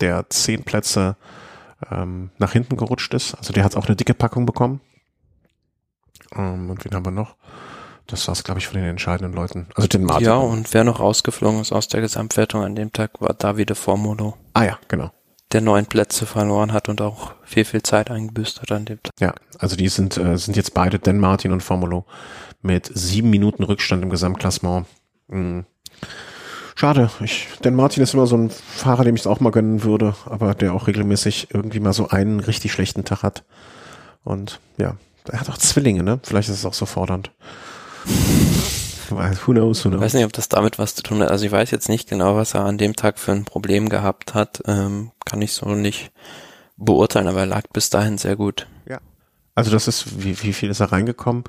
der zehn Plätze ähm, nach hinten gerutscht ist. Also der hat auch eine dicke Packung bekommen. Ähm, und wen haben wir noch? Das war es, glaube ich, von den entscheidenden Leuten. Also den Martin. Ja, und wer noch rausgeflogen ist aus der Gesamtwertung an dem Tag, war Davide Formulo. Ah ja, genau. Der neun Plätze verloren hat und auch viel, viel Zeit eingebüßt hat an dem Tag. Ja, also die sind, äh, sind jetzt beide, Dan Martin und Formulo, mit sieben Minuten Rückstand im Gesamtklassement. Mhm. Schade. Ich, denn Martin ist immer so ein Fahrer, dem ich es auch mal gönnen würde, aber der auch regelmäßig irgendwie mal so einen richtig schlechten Tag hat. Und ja, er hat auch Zwillinge, ne? Vielleicht ist es auch so fordernd. who knows, who knows. Ich weiß nicht, ob das damit was zu tun hat. Also ich weiß jetzt nicht genau, was er an dem Tag für ein Problem gehabt hat. Ähm, kann ich so nicht beurteilen, aber er lag bis dahin sehr gut. Ja. Also das ist, wie, wie viel ist er reingekommen?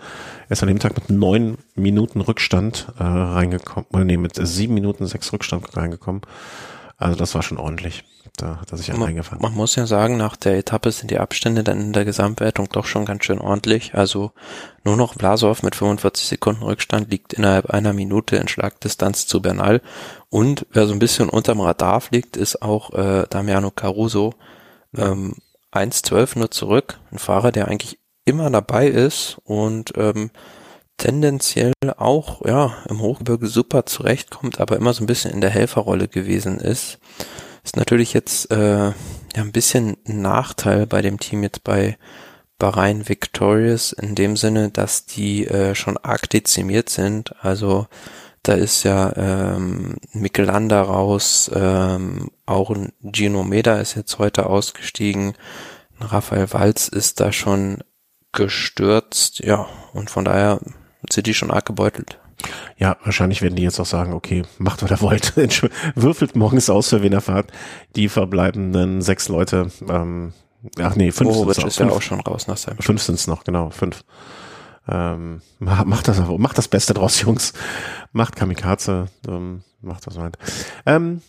Er ist an dem Tag mit neun Minuten Rückstand äh, reingekommen, oder nee, mit sieben Minuten sechs Rückstand reingekommen. Also das war schon ordentlich. Da hat er sich einen man, eingefangen. Man muss ja sagen, nach der Etappe sind die Abstände dann in der Gesamtwertung doch schon ganz schön ordentlich. Also nur noch Vlasov mit 45 Sekunden Rückstand liegt innerhalb einer Minute in Schlagdistanz zu Bernal. Und wer so ein bisschen unterm Radar fliegt, ist auch äh, Damiano Caruso. Ähm, 1,12 nur zurück. Ein Fahrer, der eigentlich immer dabei ist und ähm, tendenziell auch ja im Hochgebirge super zurechtkommt, aber immer so ein bisschen in der Helferrolle gewesen ist. Ist natürlich jetzt äh, ja ein bisschen ein Nachteil bei dem Team jetzt bei Bahrain Victorious in dem Sinne, dass die äh, schon arg dezimiert sind. Also da ist ja ähm, Michelanda raus, ähm, auch ein Gino Meda ist jetzt heute ausgestiegen. Raphael Walz ist da schon gestürzt, ja, und von daher sind die schon arg gebeutelt. Ja, wahrscheinlich werden die jetzt auch sagen, okay, macht, was ihr wollt. Würfelt morgens aus, für wen er fahrt. Die verbleibenden sechs Leute, ähm, ach nee, fünf oh, sind ist fünf, ja auch schon raus nach seinem Fünf sind es noch, genau, fünf. Ähm, macht das, macht das Beste draus, Jungs. Macht Kamikaze, ähm, macht das halt. Ähm,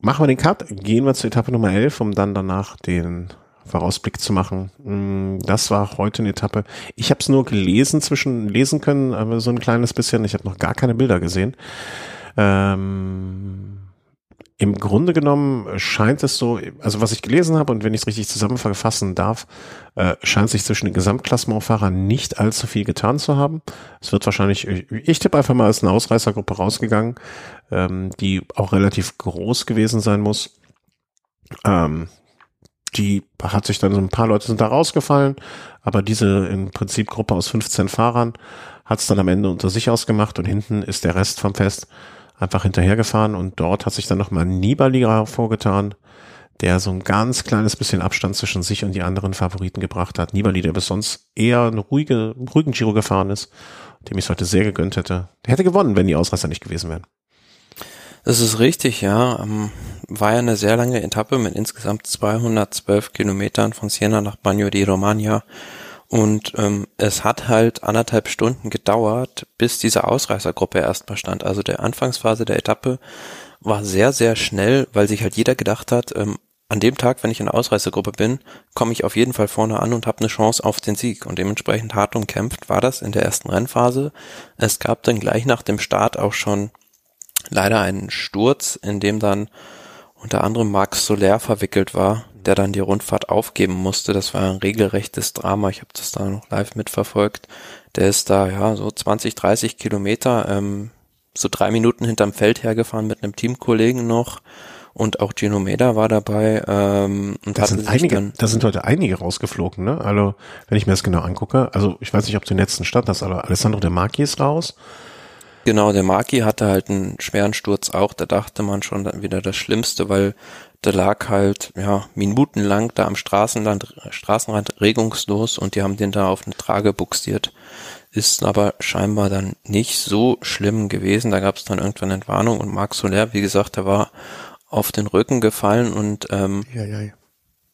machen wir den Cut, gehen wir zur Etappe Nummer 11, um dann danach den Vorausblick zu machen. Mm, das war heute eine Etappe. Ich habe es nur gelesen, zwischen lesen können, aber so ein kleines bisschen. Ich habe noch gar keine Bilder gesehen. Ähm, Im Grunde genommen scheint es so, also was ich gelesen habe und wenn ich es richtig zusammenfassen darf, äh, scheint sich zwischen den Gesamtklassementfahrern nicht allzu viel getan zu haben. Es wird wahrscheinlich, ich, tippe einfach mal als eine Ausreißergruppe rausgegangen, ähm, die auch relativ groß gewesen sein muss. Ähm, die hat sich dann so ein paar Leute sind da rausgefallen, aber diese im Prinzip Gruppe aus 15 Fahrern hat es dann am Ende unter sich ausgemacht und hinten ist der Rest vom Fest einfach hinterhergefahren und dort hat sich dann nochmal Nibali vorgetan, der so ein ganz kleines bisschen Abstand zwischen sich und die anderen Favoriten gebracht hat. Nibali, der bis sonst eher eine ruhige, ruhigen Giro gefahren ist, dem ich es heute sehr gegönnt hätte. Der hätte gewonnen, wenn die Ausreißer nicht gewesen wären. Das ist richtig, ja. Ähm, war ja eine sehr lange Etappe mit insgesamt 212 Kilometern von Siena nach Bagno di Romagna. Und ähm, es hat halt anderthalb Stunden gedauert, bis diese Ausreißergruppe erstmal stand. Also der Anfangsphase der Etappe war sehr, sehr schnell, weil sich halt jeder gedacht hat, ähm, an dem Tag, wenn ich in der Ausreißergruppe bin, komme ich auf jeden Fall vorne an und habe eine Chance auf den Sieg. Und dementsprechend hart umkämpft war das in der ersten Rennphase. Es gab dann gleich nach dem Start auch schon leider einen Sturz, in dem dann unter anderem Max Soler verwickelt war, der dann die Rundfahrt aufgeben musste. Das war ein regelrechtes Drama. Ich habe das da noch live mitverfolgt. Der ist da ja so 20, 30 Kilometer, ähm, so drei Minuten hinterm Feld hergefahren mit einem Teamkollegen noch. Und auch Gino Meda war dabei. Ähm, und da sind einige, da sind heute einige rausgeflogen, ne? Also, wenn ich mir das genau angucke, also ich weiß nicht, ob du den letzten Stand hast, aber Alessandro De Marchi ist raus. Genau, der Maki hatte halt einen schweren Sturz auch. Da dachte man schon dann wieder das Schlimmste, weil der lag halt ja minutenlang da am Straßenland, Straßenrand regungslos und die haben den da auf eine Trage buxiert. Ist aber scheinbar dann nicht so schlimm gewesen. Da gab es dann irgendwann Entwarnung und Marc Soler, wie gesagt, der war auf den Rücken gefallen und ähm, ja, ja, ja.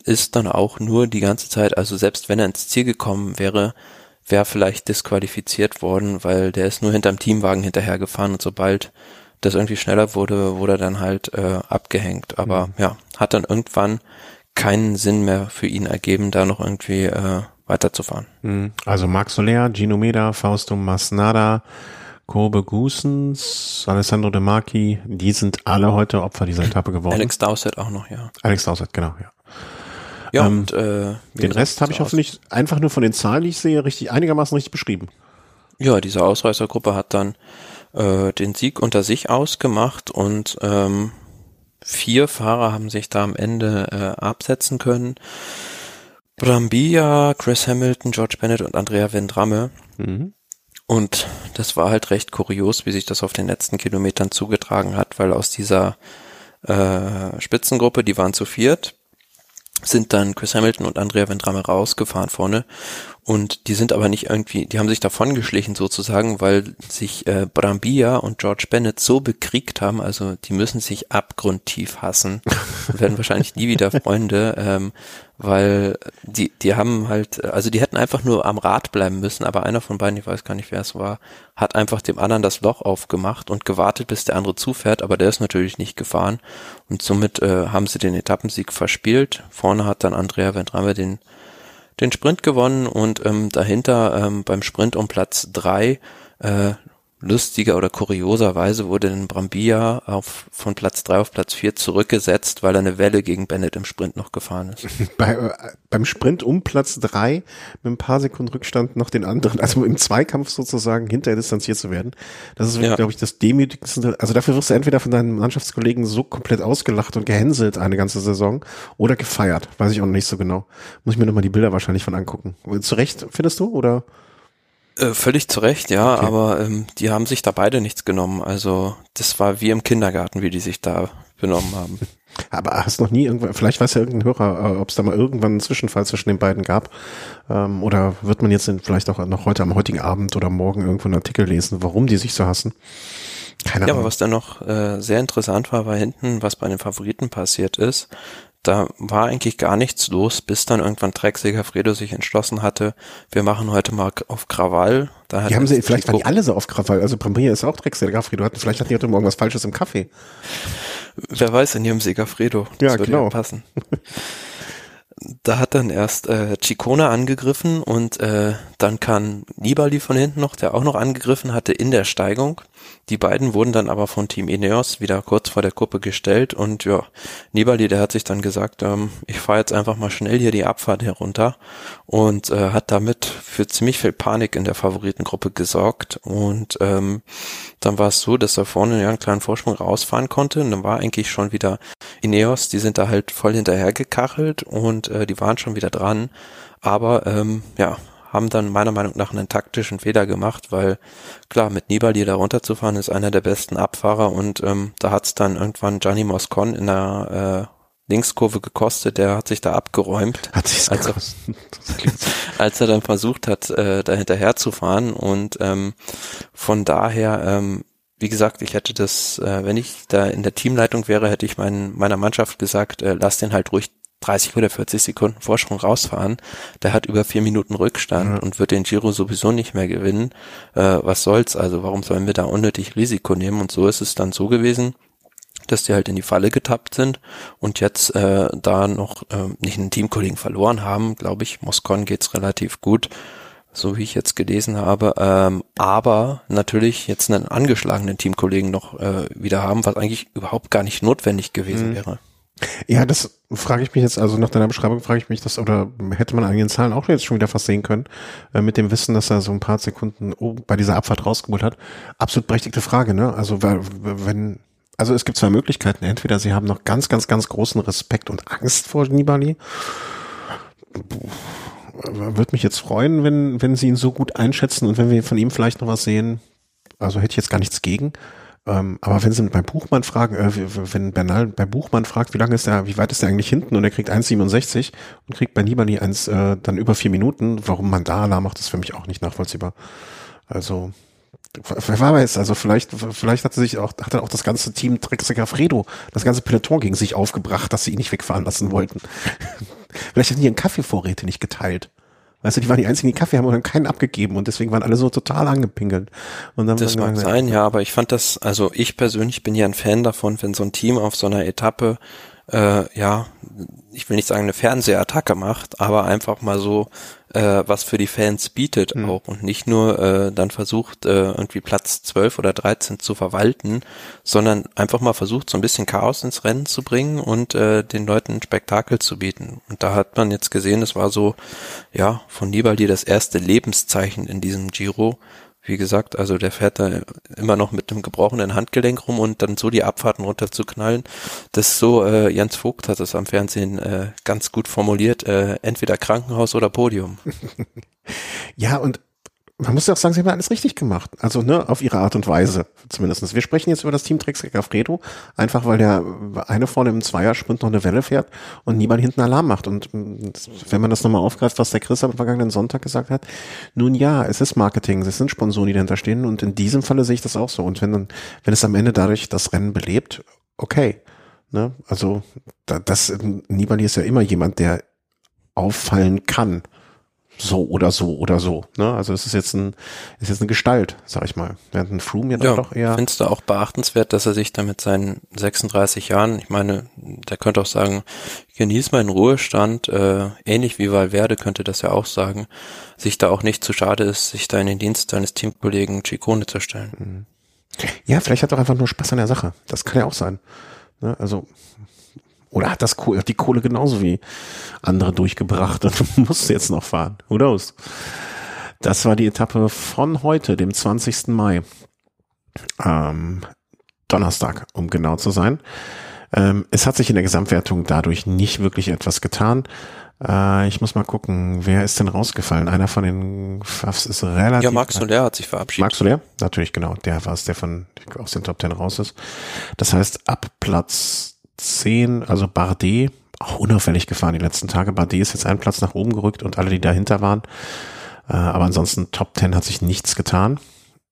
ist dann auch nur die ganze Zeit, also selbst wenn er ins Ziel gekommen wäre, wäre vielleicht disqualifiziert worden, weil der ist nur hinterm Teamwagen hinterhergefahren und sobald das irgendwie schneller wurde, wurde er dann halt äh, abgehängt. Aber mhm. ja, hat dann irgendwann keinen Sinn mehr für ihn ergeben, da noch irgendwie äh, weiterzufahren. Mhm. Also Max Soler, Gino Meda, Fausto Masnada, Kobe Gusens, Alessandro De Marchi, die sind alle heute Opfer dieser Etappe geworden. Alex Dowsett auch noch, ja. Alex Dowsett, genau, ja. Ja, ähm, und äh, den Rest habe ich hoffentlich einfach nur von den Zahlen, die ich sehe, richtig einigermaßen richtig beschrieben. Ja, diese Ausreißergruppe hat dann äh, den Sieg unter sich ausgemacht und ähm, vier Fahrer haben sich da am Ende äh, absetzen können. Brambilla, Chris Hamilton, George Bennett und Andrea Vendrame. Mhm. Und das war halt recht kurios, wie sich das auf den letzten Kilometern zugetragen hat, weil aus dieser äh, Spitzengruppe, die waren zu viert, sind dann Chris Hamilton und Andrea Vendrame rausgefahren vorne und die sind aber nicht irgendwie, die haben sich davon geschlichen sozusagen, weil sich äh, Brambilla und George Bennett so bekriegt haben, also die müssen sich abgrundtief hassen werden wahrscheinlich nie wieder Freunde, ähm, weil die, die haben halt, also die hätten einfach nur am Rad bleiben müssen, aber einer von beiden, ich weiß gar nicht, wer es war, hat einfach dem anderen das Loch aufgemacht und gewartet, bis der andere zufährt, aber der ist natürlich nicht gefahren und somit äh, haben sie den Etappensieg verspielt. Vorne hat dann Andrea Vendrame den den Sprint gewonnen und ähm, dahinter ähm, beim Sprint um Platz drei äh, lustiger oder kurioserweise wurde dann Brambilla auf, von Platz drei auf Platz vier zurückgesetzt, weil er eine Welle gegen Bennett im Sprint noch gefahren ist. Bei, äh, beim Sprint um Platz drei mit ein paar Sekunden Rückstand noch den anderen, also im Zweikampf sozusagen hinterher distanziert zu werden. Das ist, ja. glaube ich, das demütigste. Also dafür wirst du entweder von deinen Mannschaftskollegen so komplett ausgelacht und gehänselt eine ganze Saison oder gefeiert. Weiß ich auch noch nicht so genau. Muss ich mir nochmal die Bilder wahrscheinlich von angucken. Zu Recht, findest du, oder? Äh, völlig zu Recht, ja, okay. aber ähm, die haben sich da beide nichts genommen. Also das war wie im Kindergarten, wie die sich da benommen haben. Aber hast noch nie irgendwann, vielleicht weiß ja irgendein Hörer, äh, ob es da mal irgendwann einen Zwischenfall zwischen den beiden gab. Ähm, oder wird man jetzt vielleicht auch noch heute am heutigen Abend oder morgen irgendwo einen Artikel lesen, warum die sich so hassen? Keine Ahnung. Ja, aber was dann noch äh, sehr interessant war, war hinten, was bei den Favoriten passiert ist da war eigentlich gar nichts los, bis dann irgendwann Drecksäger Fredo sich entschlossen hatte, wir machen heute mal auf Krawall. Da die haben sie, vielleicht waren die alle so auf Krawall. Also Brambilla ist auch Drecksäger Fredo. Hatten, vielleicht hatten die heute Morgen was Falsches im Kaffee. Wer weiß in ihrem Segafredo. Das ja, genau. Ja passen. da hat dann erst äh, Chicone angegriffen und äh, dann kam Nibali von hinten noch, der auch noch angegriffen hatte in der Steigung. Die beiden wurden dann aber von Team Ineos wieder kurz vor der Gruppe gestellt und ja, Nibali, der hat sich dann gesagt, ähm, ich fahre jetzt einfach mal schnell hier die Abfahrt herunter und äh, hat damit für ziemlich viel Panik in der Favoritengruppe gesorgt und ähm, dann war es so, dass er vorne ja einen kleinen Vorsprung rausfahren konnte und dann war eigentlich schon wieder Ineos, die sind da halt voll hinterher gekachelt und äh, die waren schon wieder dran, aber ähm, ja, haben dann meiner Meinung nach einen taktischen Fehler gemacht, weil klar, mit Nibali da runterzufahren ist einer der besten Abfahrer und ähm, da hat's dann irgendwann Gianni Moscon in der äh, Linkskurve gekostet, der hat sich da abgeräumt, Hat sich's als, er, gekostet. als er dann versucht hat, äh, da hinterher zu fahren und ähm, von daher, ähm, wie gesagt, ich hätte das, äh, wenn ich da in der Teamleitung wäre, hätte ich mein, meiner Mannschaft gesagt, äh, lass den halt ruhig 30 oder 40 Sekunden Vorsprung rausfahren. Der hat über vier Minuten Rückstand Ja. und wird den Giro sowieso nicht mehr gewinnen. Äh, was soll's? Also warum sollen wir da unnötig Risiko nehmen? Und so ist es dann so gewesen, dass die halt in die Falle getappt sind und jetzt äh, da noch äh, nicht einen Teamkollegen verloren haben. Glaube ich, Moscon geht's relativ gut so wie ich jetzt gelesen habe, ähm, aber natürlich jetzt einen angeschlagenen Teamkollegen noch äh, wieder haben, was eigentlich überhaupt gar nicht notwendig gewesen Mhm. wäre. Ja, das frage ich mich jetzt, also nach deiner Beschreibung frage ich mich das, oder hätte man an den Zahlen auch jetzt schon wieder fast sehen können, äh, mit dem Wissen, dass er so ein paar Sekunden bei dieser Abfahrt rausgeholt hat. Absolut berechtigte Frage, ne? Also wenn, also es gibt zwei Möglichkeiten. Entweder sie haben noch ganz, ganz, ganz großen Respekt und Angst vor Nibali. Würde mich jetzt freuen, wenn, wenn sie ihn so gut einschätzen und wenn wir von ihm vielleicht noch was sehen. Also hätte ich jetzt gar nichts gegen. Ähm, aber wenn sie bei Buchmann fragen, äh, wenn Bernal bei Buchmann fragt, wie lange ist der, wie weit ist der eigentlich hinten und er kriegt 1,67 und kriegt bei Nibali eins, äh, dann über vier Minuten, warum man da Alarm macht, ist für mich auch nicht nachvollziehbar. Also, wer weiß, also vielleicht, vielleicht hat sich auch, hat er auch das ganze Team Drexiger Fredo, das ganze Peloton gegen sich aufgebracht, dass sie ihn nicht wegfahren lassen wollten. vielleicht hatten die ihren Kaffeevorräte nicht geteilt. Weißt du, die waren die einzigen, die Kaffee haben und dann keinen abgegeben und deswegen waren alle so total angepinkelt. Und dann Das mag sein, ja, aber ich fand das, also ich persönlich bin ja ein Fan davon, wenn so ein Team auf so einer Etappe, äh, ja, ich will nicht sagen eine Fernsehattacke macht, aber einfach mal so äh, was für die Fans bietet Mhm. auch und nicht nur äh, dann versucht, äh, irgendwie Platz 12 oder 13 zu verwalten, sondern einfach mal versucht, so ein bisschen Chaos ins Rennen zu bringen und äh, den Leuten ein Spektakel zu bieten. Und da hat man jetzt gesehen, es war so, ja, von Nibali das erste Lebenszeichen in diesem Giro. Wie gesagt, also der fährt da immer noch mit einem gebrochenen Handgelenk rum und dann so die Abfahrten runterzuknallen. Das ist so, äh, Jens Vogt hat es am Fernsehen äh, ganz gut formuliert, äh, entweder Krankenhaus oder Podium. Ja, und man muss ja auch sagen, sie haben alles richtig gemacht. Also, ne, auf ihre Art und Weise, zumindestens. Wir sprechen jetzt über das Team Drexiger Fredo, einfach weil der eine vorne im Zweiersprint noch eine Welle fährt und niemand hinten Alarm macht. Und mm, wenn man das nochmal aufgreift, was der Chris am vergangenen Sonntag gesagt hat, nun ja, es ist Marketing, es sind Sponsoren, die dahinter stehen und in diesem Falle sehe ich das auch so. Und wenn dann, wenn es am Ende dadurch das Rennen belebt, okay. Ne? Also, da, das, Nibali ist ja immer jemand, der auffallen kann so oder so oder so. Ne? Also es ist jetzt ein, ist jetzt eine Gestalt, sag ich mal. Während ein Froome ja, Ja, doch eher. findest du auch beachtenswert, dass er sich da mit seinen 36 Jahren, ich meine, der könnte auch sagen, ich genieße meinen Ruhestand, äh, ähnlich wie Valverde könnte das ja auch sagen, sich da auch nicht zu schade ist, sich da in den Dienst seines Teamkollegen Chicone zu stellen. Ja, vielleicht hat er auch einfach nur Spaß an der Sache. Das kann ja auch sein. Ne? Also oder hat das Kohle, hat die Kohle genauso wie andere durchgebracht und muss jetzt noch fahren. Who knows? Das war die Etappe von heute, dem 20. Mai. Ähm, Donnerstag, um genau zu sein. Ähm, es hat sich in der Gesamtwertung dadurch nicht wirklich etwas getan. Äh, ich muss mal gucken, wer ist denn rausgefallen? Einer von den Pfaffs ist relativ. Ja, Max Soler hat sich verabschiedet. Max Soler? Natürlich, genau. Der war es, der von aus den Top Ten raus ist. Das heißt, ab Platz 10, also Bardet, auch unauffällig gefahren die letzten Tage. Bardet ist jetzt einen Platz nach oben gerückt und alle, die dahinter waren. Äh, aber ansonsten Top 10 hat sich nichts getan.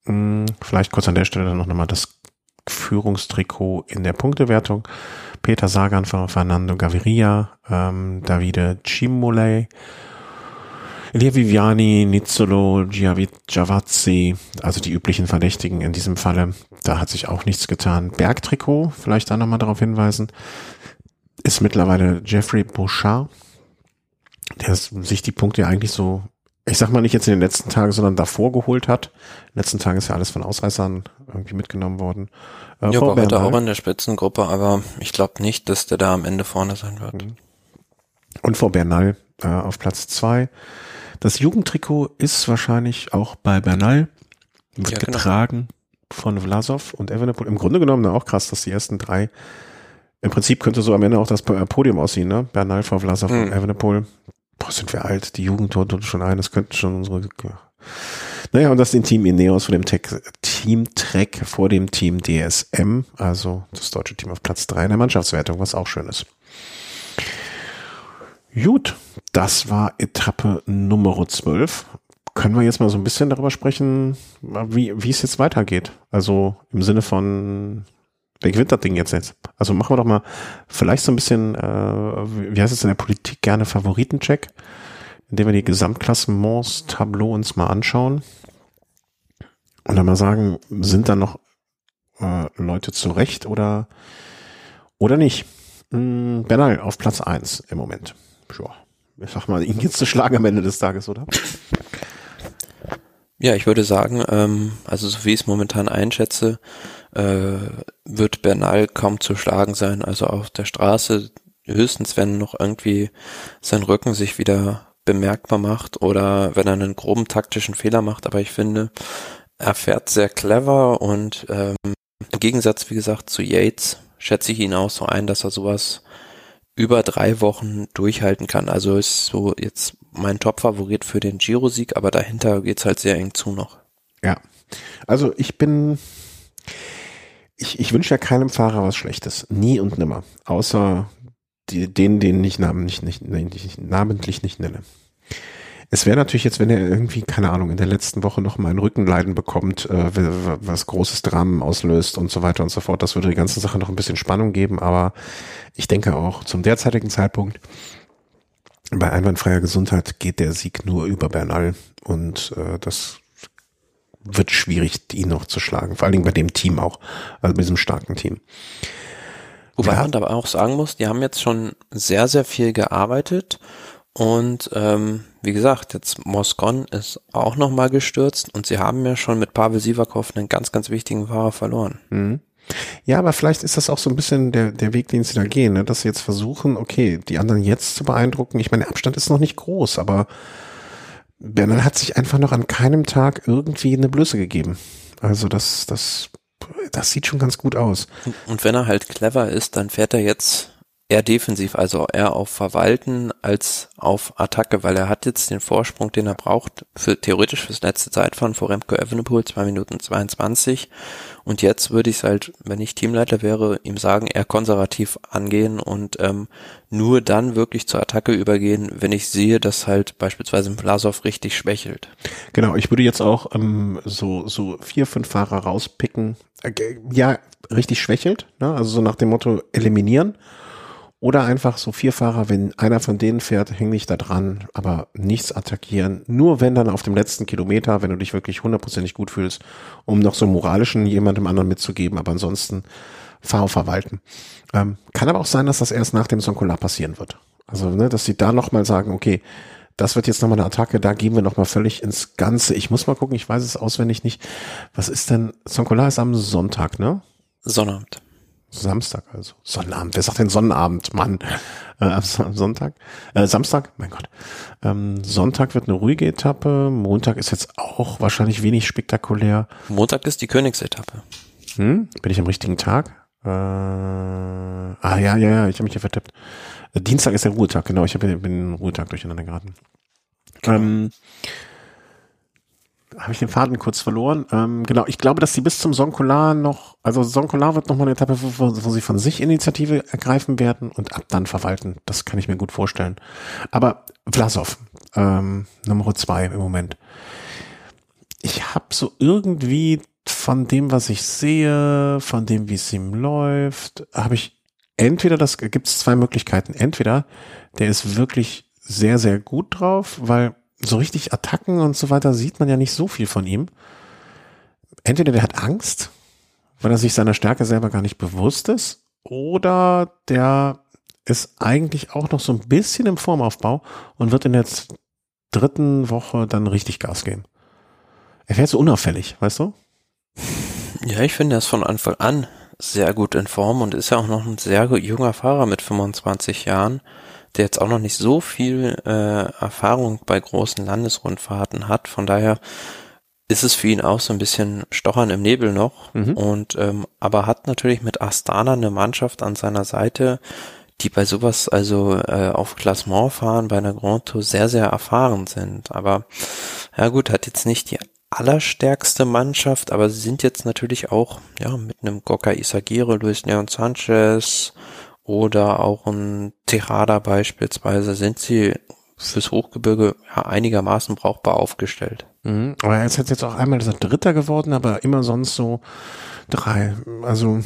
Hm, vielleicht kurz an der Stelle dann noch nochmal das Führungstrikot in der Punktewertung. Peter Sagan von Fernando Gaviria, ähm, Davide Cimolei, Elia Viviani, Nizzolo, Giavazzi, also die üblichen Verdächtigen in diesem Falle. Da hat sich auch nichts getan. Bergtrikot, vielleicht da nochmal darauf hinweisen, ist mittlerweile Jeffrey Bouchard, der sich die Punkte ja eigentlich so ich sag mal nicht jetzt in den letzten Tagen, sondern davor geholt hat. In den letzten Tagen ist ja alles von Ausreißern irgendwie mitgenommen worden. Äh, ja, war heute auch in der Spitzengruppe, aber ich glaube nicht, dass der da am Ende vorne sein wird. Mhm. Und vor Bernal äh, auf Platz zwei. Das Jugendtrikot ist wahrscheinlich auch bei Bernal. Wird ja, genau. getragen von Vlasov und Evenepoel. Im Grunde genommen auch krass, dass die ersten drei im Prinzip könnte so am Ende auch das Podium aussehen, ne? Bernal vor Vlasov mhm. und Evenepoel. Boah, sind wir alt. Die Jugend tut schon ein. Das könnten schon unsere. Naja, und das ist Team Ineos vor dem Tech, Team Trek vor dem Team DSM, also das deutsche Team auf Platz drei in der Mannschaftswertung, was auch schön ist. Gut, das war Etappe Nummer 12. Können wir jetzt mal so ein bisschen darüber sprechen, wie, wie es jetzt weitergeht? Also im Sinne von, wer gewinnt das Ding jetzt jetzt? Also machen wir doch mal vielleicht so ein bisschen, äh, wie heißt es in der Politik, gerne Favoritencheck, indem wir die Gesamtklassements-Tableau uns mal anschauen und dann mal sagen, sind da noch äh, Leute zurecht oder, oder nicht? Hm, Bernal auf Platz eins im Moment ja, ich sag mal, ihn geht's zu schlagen am Ende des Tages, oder? Ja, ich würde sagen, ähm, also so wie ich es momentan einschätze, äh, wird Bernal kaum zu schlagen sein. Also auf der Straße höchstens, wenn noch irgendwie sein Rücken sich wieder bemerkbar macht oder wenn er einen groben taktischen Fehler macht. Aber ich finde, er fährt sehr clever und ähm, im Gegensatz, wie gesagt, zu Yates schätze ich ihn auch so ein, dass er sowas über drei Wochen durchhalten kann. Also ist so jetzt mein Top-Favorit für den Giro-Sieg, aber dahinter geht's halt sehr eng zu noch. Ja, also ich bin, ich, ich wünsche ja keinem Fahrer was Schlechtes, nie und nimmer, außer die, denen, den ich namentlich nicht, nicht, namentlich nicht nenne. Es wäre natürlich jetzt, wenn er irgendwie, keine Ahnung, in der letzten Woche noch mal ein Rückenleiden bekommt, äh, was großes Dramen auslöst und so weiter und so fort. Das würde die ganze Sache noch ein bisschen Spannung geben, aber ich denke auch zum derzeitigen Zeitpunkt bei einwandfreier Gesundheit geht der Sieg nur über Bernal und äh, das wird schwierig, ihn noch zu schlagen. Vor allen Dingen bei dem Team auch, also bei diesem starken Team. Wobei ja. man aber auch sagen muss, die haben jetzt schon sehr, sehr viel gearbeitet und ähm, wie gesagt, jetzt Moscon ist auch nochmal gestürzt und sie haben ja schon mit Pavel Sivakov einen ganz, ganz wichtigen Fahrer verloren. Mhm. Ja, aber vielleicht ist das auch so ein bisschen der, der Weg, den sie da gehen, ne? dass sie jetzt versuchen, okay, die anderen jetzt zu beeindrucken. Ich meine, der Abstand ist noch nicht groß, aber Bernal hat sich einfach noch an keinem Tag irgendwie eine Blöße gegeben. Also das, das, das sieht schon ganz gut aus. Und wenn er halt clever ist, dann fährt er jetzt eher defensiv, also eher auf Verwalten als auf Attacke, weil er hat jetzt den Vorsprung, den er braucht, für theoretisch fürs letzte Zeitfahren vor Remco Evenepoel, zwei Minuten 22. Und jetzt würde ich es halt, wenn ich Teamleiter wäre, ihm sagen, eher konservativ angehen und ähm, nur dann wirklich zur Attacke übergehen, wenn ich sehe, dass halt beispielsweise Blasov richtig schwächelt. Genau, ich würde jetzt auch ähm, so, so vier, fünf Fahrer rauspicken. Äh, ja, richtig schwächelt, ne? also so nach dem Motto eliminieren oder einfach so vier Fahrer, wenn einer von denen fährt, häng nicht da dran, aber nichts attackieren. Nur wenn dann auf dem letzten Kilometer, wenn du dich wirklich hundertprozentig gut fühlst, um noch so moralischen jemandem anderen mitzugeben, aber ansonsten fahr verwalten. Ähm, kann aber auch sein, dass das erst nach dem Sonkola passieren wird. Also, ne, dass sie da nochmal sagen, okay, das wird jetzt nochmal eine Attacke, da gehen wir nochmal völlig ins Ganze. Ich muss mal gucken, ich weiß es auswendig nicht. Was ist denn, Sonkola ist am Sonntag, ne? Sonnabend. Samstag also. Sonnabend. Wer sagt denn Sonnabend? Mann. Äh, Sonntag. Äh, Samstag? Mein Gott. Ähm, Sonntag wird eine ruhige Etappe. Montag ist jetzt auch wahrscheinlich wenig spektakulär. Montag ist die Königsetappe. Hm? Bin ich am richtigen Tag? Äh, ah ja, ja, ja, ich habe mich hier vertippt. Äh, Dienstag ist der Ruhetag, genau. Ich hab, bin den Ruhetag durcheinander geraten. Genau. Ähm, habe ich den Faden kurz verloren. Ähm, genau, ich glaube, dass sie bis zum Sonkolar noch, also Sonkolar wird noch mal eine Etappe, wo, wo, sie von sich Initiative ergreifen werden und ab dann verwalten. Das kann ich mir gut vorstellen. Aber Vlasov, ähm, Nummer zwei im Moment. Ich habe so irgendwie von dem, was ich sehe, von dem, wie es ihm läuft, habe ich entweder das gibt es zwei Möglichkeiten. Entweder der ist wirklich sehr, sehr gut drauf, weil so richtig Attacken und so weiter sieht man ja nicht so viel von ihm. Entweder der hat Angst, weil er sich seiner Stärke selber gar nicht bewusst ist, oder der ist eigentlich auch noch so ein bisschen im Formaufbau und wird in der dritten Woche dann richtig Gas geben. Er fährt so unauffällig, weißt du? Ja, ich finde er ist von Anfang an sehr gut in Form und ist ja auch noch ein sehr junger Fahrer mit 25 Jahren, jetzt auch noch nicht so viel äh, Erfahrung bei großen Landesrundfahrten hat. Von daher ist es für ihn auch so ein bisschen Stochern im Nebel noch mhm. und ähm, aber hat natürlich mit Astana eine Mannschaft an seiner Seite, die bei sowas also äh, auf Klassement fahren bei einer Grand Tour sehr sehr erfahren sind. Aber ja gut, hat jetzt nicht die allerstärkste Mannschaft, aber sie sind jetzt natürlich auch ja mit einem Goka Isagire, Luis Leon Sanchez oder auch ein Terada beispielsweise sind sie fürs Hochgebirge ja, einigermaßen brauchbar aufgestellt. Mhm. Aber er ist jetzt auch einmal er Dritter geworden, aber immer sonst so drei. Also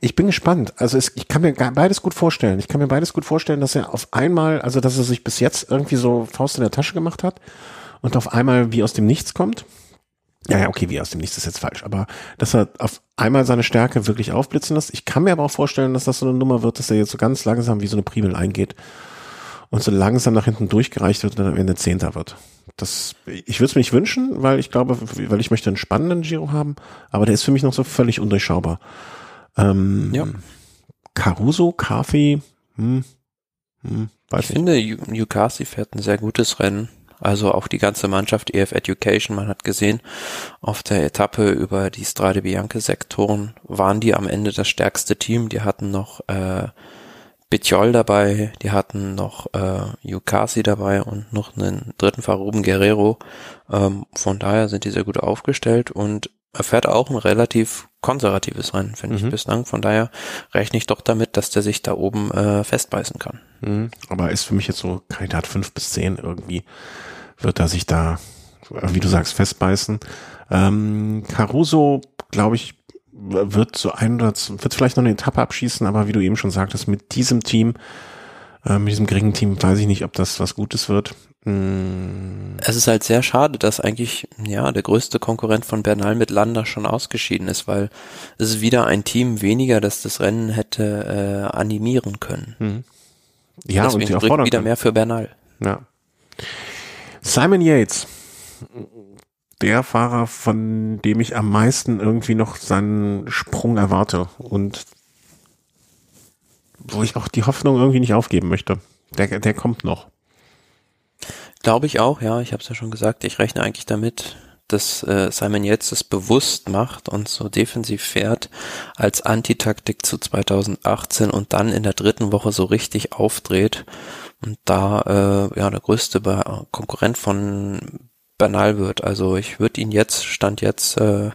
ich bin gespannt. Also es, ich kann mir beides gut vorstellen. Ich kann mir beides gut vorstellen, dass er auf einmal, also dass er sich bis jetzt irgendwie so Faust in der Tasche gemacht hat und auf einmal wie aus dem Nichts kommt. Ja, ja, okay, wie aus dem Nichts ist jetzt falsch, aber dass er auf einmal seine Stärke wirklich aufblitzen lässt. Ich kann mir aber auch vorstellen, dass das so eine Nummer wird, dass er jetzt so ganz langsam wie so eine Primel eingeht und so langsam nach hinten durchgereicht wird und dann am Ende Zehnter wird. Das, ich würde es mir nicht wünschen, weil ich glaube, weil ich möchte einen spannenden Giro haben, aber der ist für mich noch so völlig undurchschaubar. Ähm, ja. Caruso, Kafi, hm, hm, weiß ich nicht. finde, Yukasi fährt ein sehr gutes Rennen. Also auch die ganze Mannschaft EF Education, man hat gesehen, auf der Etappe über die Strade Bianche Sektoren waren die am Ende das stärkste Team. Die hatten noch äh, Bitjol dabei, die hatten noch äh, Yukasi dabei und noch einen dritten Fahrer Ruben Guerrero. Ähm, von daher sind die sehr gut aufgestellt und er fährt auch ein relativ konservatives Rennen, finde mhm. ich bislang. Von daher rechne ich doch damit, dass der sich da oben äh, festbeißen kann. Mhm. Aber ist für mich jetzt so Kandidat fünf bis zehn irgendwie, wird er sich da, wie du sagst, festbeißen. Ähm, Caruso, glaube ich, wird so ein oder wird vielleicht noch eine Etappe abschießen, aber wie du eben schon sagtest, mit diesem Team, äh, mit diesem geringen Team, weiß ich nicht, ob das was Gutes wird. Mm. Es ist halt sehr schade, dass eigentlich ja der größte Konkurrent von Bernal mit Landa schon ausgeschieden ist, weil es ist wieder ein Team weniger, das das Rennen hätte äh, animieren können. Mhm. Ja, Deswegen und sie auch wieder mehr für Bernal. Ja. Simon Yates der Fahrer, von dem ich am meisten irgendwie noch seinen Sprung erwarte und wo ich auch die Hoffnung irgendwie nicht aufgeben möchte. Der, der kommt noch. Glaube ich auch, ja. Ich habe es ja schon gesagt. Ich rechne eigentlich damit, dass äh, Simon jetzt es bewusst macht und so defensiv fährt als Antitaktik zu 2018 und dann in der dritten Woche so richtig aufdreht und da äh, ja der größte Konkurrent von banal wird. Also ich würde ihn jetzt, Stand jetzt, äh,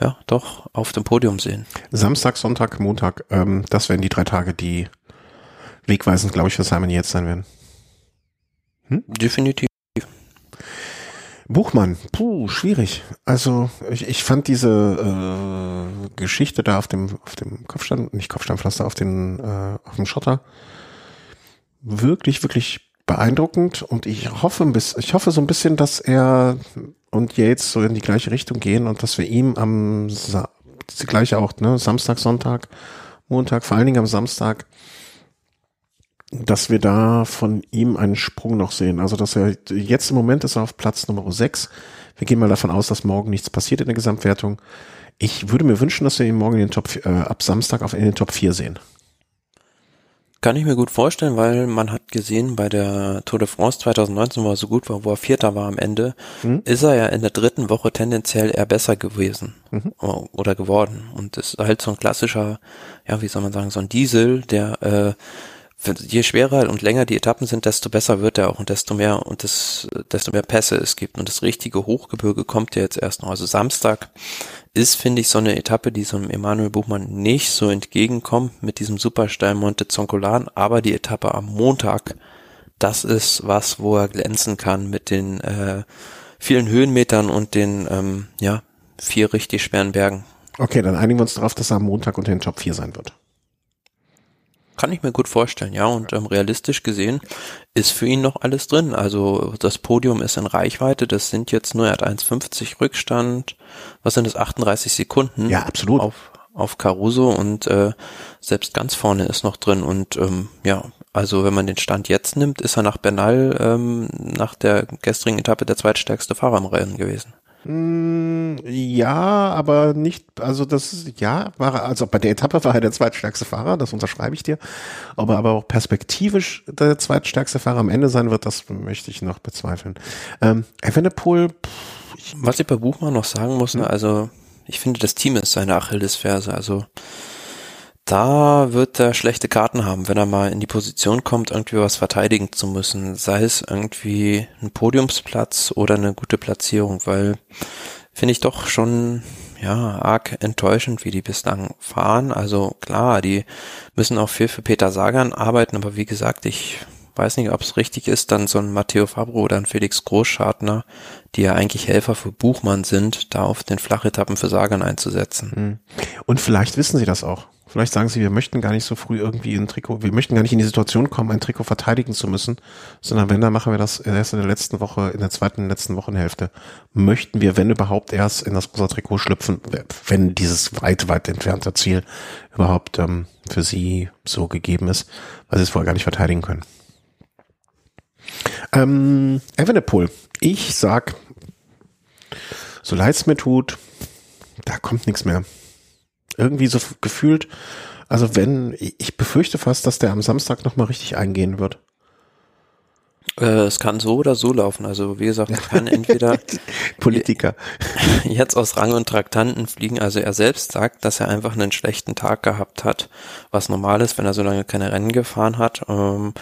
ja, doch auf dem Podium sehen. Samstag, Sonntag, Montag, ähm, das werden die drei Tage, die wegweisend, glaube ich, für Simon jetzt sein werden. Hm? Definitiv. Buchmann, puh, schwierig. Also ich, ich fand diese äh, Geschichte da auf dem auf dem Kopfstand, nicht Kopfstandpflaster, auf den äh, auf dem Schotter wirklich wirklich beeindruckend und ich hoffe ein ich hoffe so ein bisschen, dass er und Yates so in die gleiche Richtung gehen und dass wir ihm am Sa die gleiche auch, ne, Samstag, Sonntag, Montag, vor allen Dingen am Samstag, dass wir da von ihm einen Sprung noch sehen. Also, dass er jetzt im Moment ist er auf Platz Nummer 6. Wir gehen mal davon aus, dass morgen nichts passiert in der Gesamtwertung. Ich würde mir wünschen, dass wir ihn morgen in den Top, äh, ab Samstag auf in den Top 4 sehen. Kann ich mir gut vorstellen, weil man hat gesehen bei der Tour de France 2019, wo er so gut war, wo er Vierter war am Ende, mhm. ist er ja in der dritten Woche tendenziell eher besser gewesen mhm. oder geworden. Und das ist halt so ein klassischer, ja, wie soll man sagen, so ein Diesel, der äh, je schwerer und länger die Etappen sind, desto besser wird er auch und desto mehr und das, desto mehr Pässe es gibt. Und das richtige Hochgebirge kommt ja jetzt erst noch. Also Samstag ist, finde ich, so eine Etappe, die so einem Emanuel Buchmann nicht so entgegenkommt mit diesem Supersteil Monte Zoncolan, aber die Etappe am Montag, das ist was, wo er glänzen kann mit den äh, vielen Höhenmetern und den ähm, ja vier richtig schweren Bergen. Okay, dann einigen wir uns darauf, dass er am Montag unter den Top 4 sein wird. Kann ich mir gut vorstellen, ja. Und ähm, realistisch gesehen ist für ihn noch alles drin. Also das Podium ist in Reichweite. Das sind jetzt nur, er hat 1,50 Rückstand. Was sind das? 38 Sekunden. Ja, absolut. Auf, auf Caruso und äh, selbst ganz vorne ist noch drin. Und ähm, ja, Also wenn man den Stand jetzt nimmt, ist er nach Bernal ähm, nach der gestrigen Etappe der zweitstärkste Fahrer im Rennen gewesen. Mm, ja, aber nicht, also das ja, war er, also bei der Etappe war er der zweitstärkste Fahrer, das unterschreibe ich dir. Ob er aber auch perspektivisch der zweitstärkste Fahrer am Ende sein wird, das möchte ich noch bezweifeln. Ähm, Evenepoel, Was ich bei Buchmann noch sagen muss, ne, also ich finde, das Team ist seine Achillesferse, also da wird er schlechte Karten haben, wenn er mal in die Position kommt, irgendwie was verteidigen zu müssen. Sei es irgendwie ein Podiumsplatz oder eine gute Platzierung, weil finde ich doch schon ja arg enttäuschend, wie die bislang fahren. Also klar, die müssen auch viel für Peter Sagan arbeiten, aber wie gesagt, ich weiß nicht, ob es richtig ist, dann so ein Matteo Fabro oder ein Felix Großschartner, die ja eigentlich Helfer für Buchmann sind, da auf den Flachetappen für Sagan einzusetzen. Hm. Und vielleicht wissen sie das auch. Vielleicht sagen sie, wir möchten gar nicht so früh irgendwie ein Trikot, wir möchten gar nicht in die Situation kommen, ein Trikot verteidigen zu müssen, sondern wenn, dann machen wir das erst in der letzten Woche, in der zweiten, letzten Wochenhälfte. Möchten wir, wenn überhaupt, erst in das rosa Trikot schlüpfen, wenn dieses weit, weit entfernte Ziel überhaupt ähm, für sie so gegeben ist, weil sie es vorher gar nicht verteidigen können. Ähm, Evenepoel, ich sag, so leid es mir tut, da kommt nichts mehr irgendwie so gefühlt, also wenn, ich befürchte fast, dass der am Samstag nochmal richtig eingehen wird. Äh, es kann so oder so laufen. Also wie gesagt, er kann entweder Politiker jetzt aus Rang und Traktanten fliegen. Also er selbst sagt, dass er einfach einen schlechten Tag gehabt hat, was normal ist, wenn er so lange keine Rennen gefahren hat. Ähm,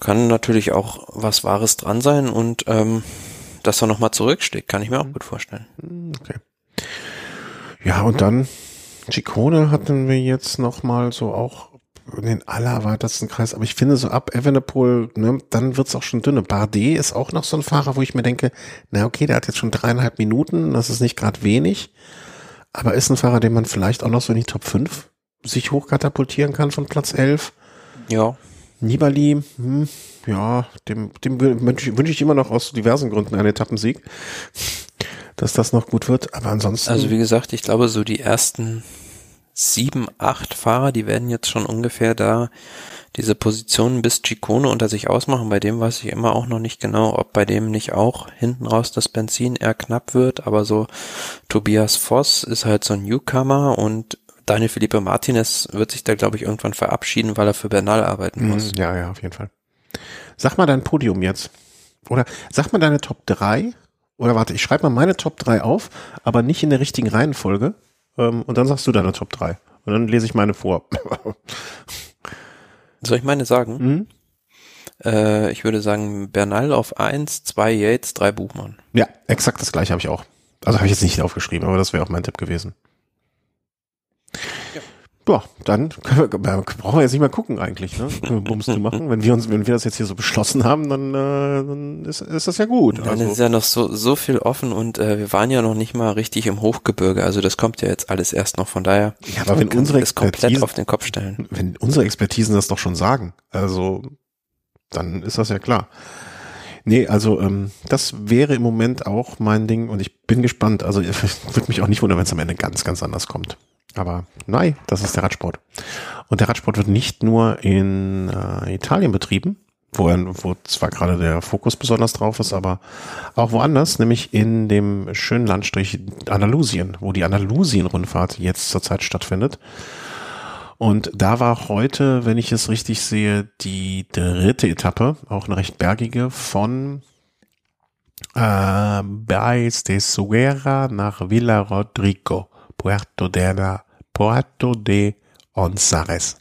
kann natürlich auch was Wahres dran sein und ähm, dass er nochmal zurücksteht, kann ich mir auch gut vorstellen. Hm, okay. Ja, und dann Chicone hatten wir jetzt noch mal so auch in den allerweitesten Kreis, aber ich finde so ab Evenepoel, ne, dann wird's auch schon dünne. Bardet ist auch noch so ein Fahrer, wo ich mir denke, na okay, der hat jetzt schon dreieinhalb Minuten, das ist nicht gerade wenig, aber ist ein Fahrer, den man vielleicht auch noch so in die Top 5 sich hochkatapultieren kann von Platz 11. Ja. Nibali, hm, ja, dem, dem wünsche wünsch ich immer noch aus diversen Gründen einen Etappensieg dass das noch gut wird. Aber ansonsten. Also wie gesagt, ich glaube, so die ersten sieben, acht Fahrer, die werden jetzt schon ungefähr da diese Positionen bis Chicone unter sich ausmachen. Bei dem weiß ich immer auch noch nicht genau, ob bei dem nicht auch hinten raus das Benzin eher knapp wird. Aber so Tobias Voss ist halt so ein Newcomer und Daniel Felipe Martinez wird sich da, glaube ich, irgendwann verabschieden, weil er für Bernal arbeiten mhm. muss. Ja, ja, auf jeden Fall. Sag mal dein Podium jetzt. Oder sag mal deine Top 3 oder warte, ich schreibe mal meine Top 3 auf, aber nicht in der richtigen Reihenfolge. Ähm, und dann sagst du deine Top 3. Und dann lese ich meine vor. Soll ich meine sagen? Mhm. Äh, ich würde sagen, Bernal auf 1, 2 Yates, 3 Buchmann. Ja, exakt das gleiche habe ich auch. Also habe ich jetzt nicht aufgeschrieben, aber das wäre auch mein Tipp gewesen. Ja ja, dann wir, brauchen wir jetzt nicht mehr gucken eigentlich, ne? Bums zu machen. Wenn wir uns, wenn wir das jetzt hier so beschlossen haben, dann, äh, dann ist, ist das ja gut. Dann also. ist ja noch so, so viel offen und äh, wir waren ja noch nicht mal richtig im Hochgebirge. Also das kommt ja jetzt alles erst noch. Von daher ja, aber wenn unsere das komplett auf den Kopf stellen. Wenn unsere Expertisen das doch schon sagen, also dann ist das ja klar. Nee, also ähm, das wäre im Moment auch mein Ding und ich bin gespannt. Also würde mich auch nicht wundern, wenn es am Ende ganz, ganz anders kommt. Aber nein, das ist der Radsport. Und der Radsport wird nicht nur in äh, Italien betrieben, wo, wo zwar gerade der Fokus besonders drauf ist, aber auch woanders, nämlich in dem schönen Landstrich Andalusien, wo die Andalusien-Rundfahrt jetzt zurzeit stattfindet. Und da war heute, wenn ich es richtig sehe, die dritte Etappe, auch eine recht bergige, von äh, Baez de Suera nach Villa Rodrigo. Puerto de, la, Puerto de Onzares.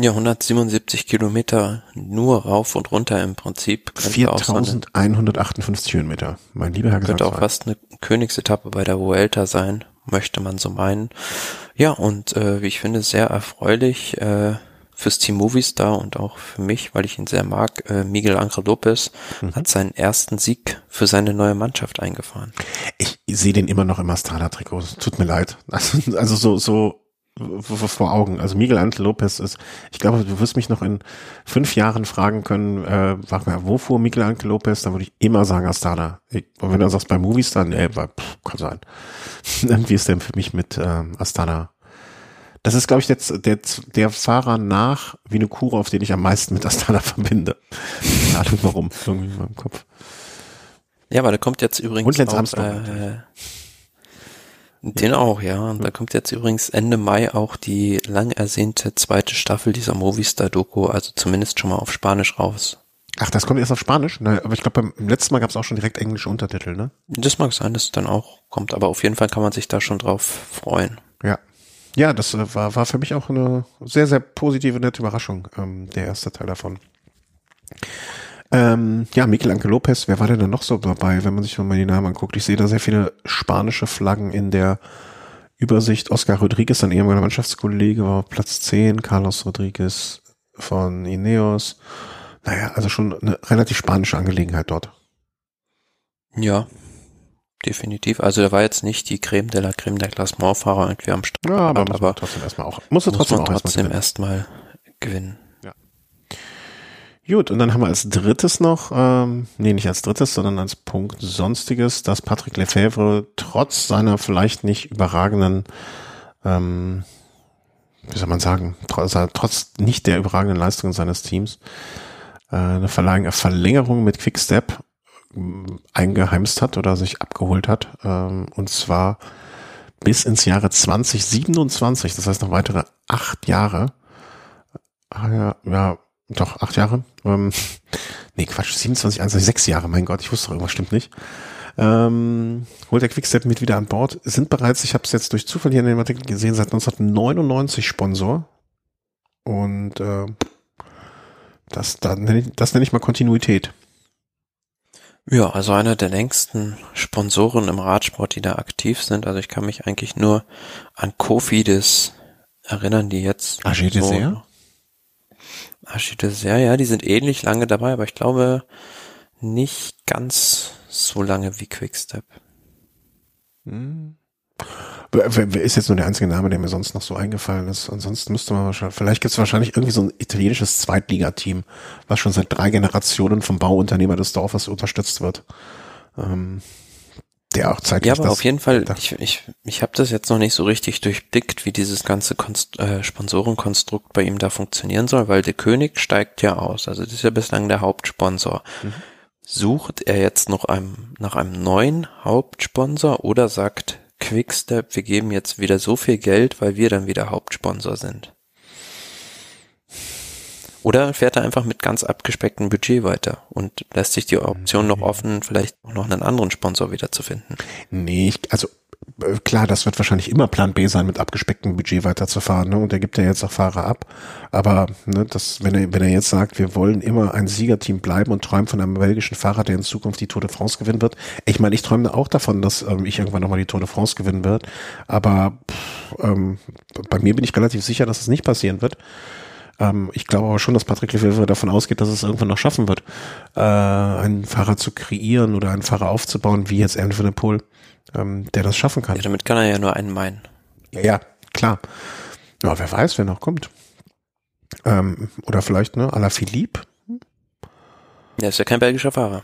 Ja, 177 Kilometer nur rauf und runter im Prinzip. 4158 Höhenmeter, mein lieber Herr Könnte auch fast eine Königsetappe bei der Vuelta sein, möchte man so meinen. Ja, und äh, wie ich finde, sehr erfreulich. Äh, fürs Team Movistar und auch für mich, weil ich ihn sehr mag, äh, Miguel Angel Lopez mhm. hat seinen ersten Sieg für seine neue Mannschaft eingefahren. Ich sehe den immer noch im Astana-Trikot. Tut mir leid. Also, also so, so vor Augen. Also Miguel Angel Lopez ist, ich glaube, du wirst mich noch in fünf Jahren fragen können, äh, warte mal, wo fuhr Miguel Angel Lopez? Da würde ich immer sagen Astana. Ich, und wenn du sagst bei Movistar, nee, pff, kann sein. Irgendwie ist der für mich mit ähm, Astana Das ist, glaube ich, der, der, der Fahrer nach Vinokura, auf den ich am meisten mit Astana verbinde. Keine Ahnung warum, irgendwie in meinem Kopf. Ja, aber da kommt jetzt übrigens Und auch, Armstrong äh, den auch, ja. Und da kommt jetzt übrigens Ende Mai auch die lang ersehnte zweite Staffel dieser Movistar-Doku, also zumindest schon mal auf Spanisch raus. Ach, das kommt erst auf Spanisch? Na, aber ich glaube, beim letzten Mal gab es auch schon direkt englische Untertitel, ne? Das mag sein, dass es dann auch kommt, aber auf jeden Fall kann man sich da schon drauf freuen. Ja. Ja, das äh, war, war für mich auch eine sehr, sehr positive, nette Überraschung, ähm, der erste Teil davon. Ähm, ja, Michelangelo Lopez, wer war denn da noch so dabei, wenn man sich mal die Namen anguckt? Ich sehe da sehr viele spanische Flaggen in der Übersicht. Oscar Rodriguez, ein ehemaliger Mannschaftskollege, war Platz 10. Carlos Rodriguez von Ineos. Naja, also schon eine relativ spanische Angelegenheit dort. Ja, definitiv. Also da war jetzt nicht die Creme de la Creme der Klassementfahrer irgendwie am Start. Ja, aber, muss aber man trotzdem erstmal auch, muss er muss trotzdem man erstmal trotzdem gewinnen. erstmal gewinnen. Gut, und dann haben wir als drittes noch, ähm, nee, nicht als drittes, sondern als Punkt Sonstiges, dass Patrick Lefebvre trotz seiner vielleicht nicht überragenden, ähm, wie soll man sagen, trotz, trotz nicht der überragenden Leistungen seines Teams, äh, eine Verlängerung mit Quickstep eingeheimst hat oder sich abgeholt hat, ähm, und zwar bis ins Jahre 2027, das heißt noch weitere acht Jahre. Ah, ja, ja, doch, acht Jahre. Ähm, nee, Quatsch, 27, 21, sechs Jahre, mein Gott, ich wusste doch, irgendwas stimmt nicht. Ähm, holt der Quickstep mit wieder an Bord. Sind bereits, ich habe es jetzt durch Zufall hier in dem Artikel gesehen, seit 1999 Sponsor. Und äh, das, da das nenne ich mal Kontinuität. Ja, also einer der längsten Sponsoren im Radsport, die da aktiv sind. Also ich kann mich eigentlich nur an Kofidis erinnern, die jetzt AG Dessert? AG Dessert, ja, die sind ähnlich lange dabei, aber ich glaube nicht ganz so lange wie Quickstep. Hm. Ist jetzt nur der einzige Name, der mir sonst noch so eingefallen ist? Ansonsten müsste man wahrscheinlich, vielleicht gibt es wahrscheinlich irgendwie so ein italienisches Zweitligateam, was schon seit drei Generationen vom Bauunternehmer des Dorfes unterstützt wird. Ähm, der auch zeitlich Ja, aber auf jeden Fall, da- ich, ich, ich habe das jetzt noch nicht so richtig durchblickt, wie dieses ganze Konst äh, Sponsorenkonstrukt bei ihm da funktionieren soll, weil der König steigt ja aus. Also das ist ja bislang der Hauptsponsor. Mhm. Sucht er jetzt noch einem, nach einem neuen Hauptsponsor oder sagt Quickstep, wir geben jetzt wieder so viel Geld, weil wir dann wieder Hauptsponsor sind? Oder fährt er einfach mit ganz abgespecktem Budget weiter und lässt sich die Option noch offen, vielleicht auch noch einen anderen Sponsor wieder zu finden? Nee, ich, also klar, das wird wahrscheinlich immer Plan B sein, mit abgespecktem Budget weiterzufahren. Ne? Und der gibt ja jetzt auch Fahrer ab. Aber ne, das, wenn er, wenn er jetzt sagt, wir wollen immer ein Siegerteam bleiben und träumen von einem belgischen Fahrer, der in Zukunft die Tour de France gewinnen wird. Ich meine, ich träume auch davon, dass ähm, ich irgendwann nochmal die Tour de France gewinnen wird. Aber pff, ähm, bei mir bin ich relativ sicher, dass es nicht passieren wird. Ähm, ich glaube aber schon, dass Patrick Lefebvre davon ausgeht, dass es irgendwann noch schaffen wird, äh, einen Fahrer zu kreieren oder einen Fahrer aufzubauen, wie jetzt der Poel, ähm, der das schaffen kann. Ja, damit kann er ja nur einen meinen. Ja, ja, klar. Ja, wer weiß, wer noch kommt. Ähm, oder vielleicht, ne, à la Philippe. Der ist ja kein belgischer Fahrer.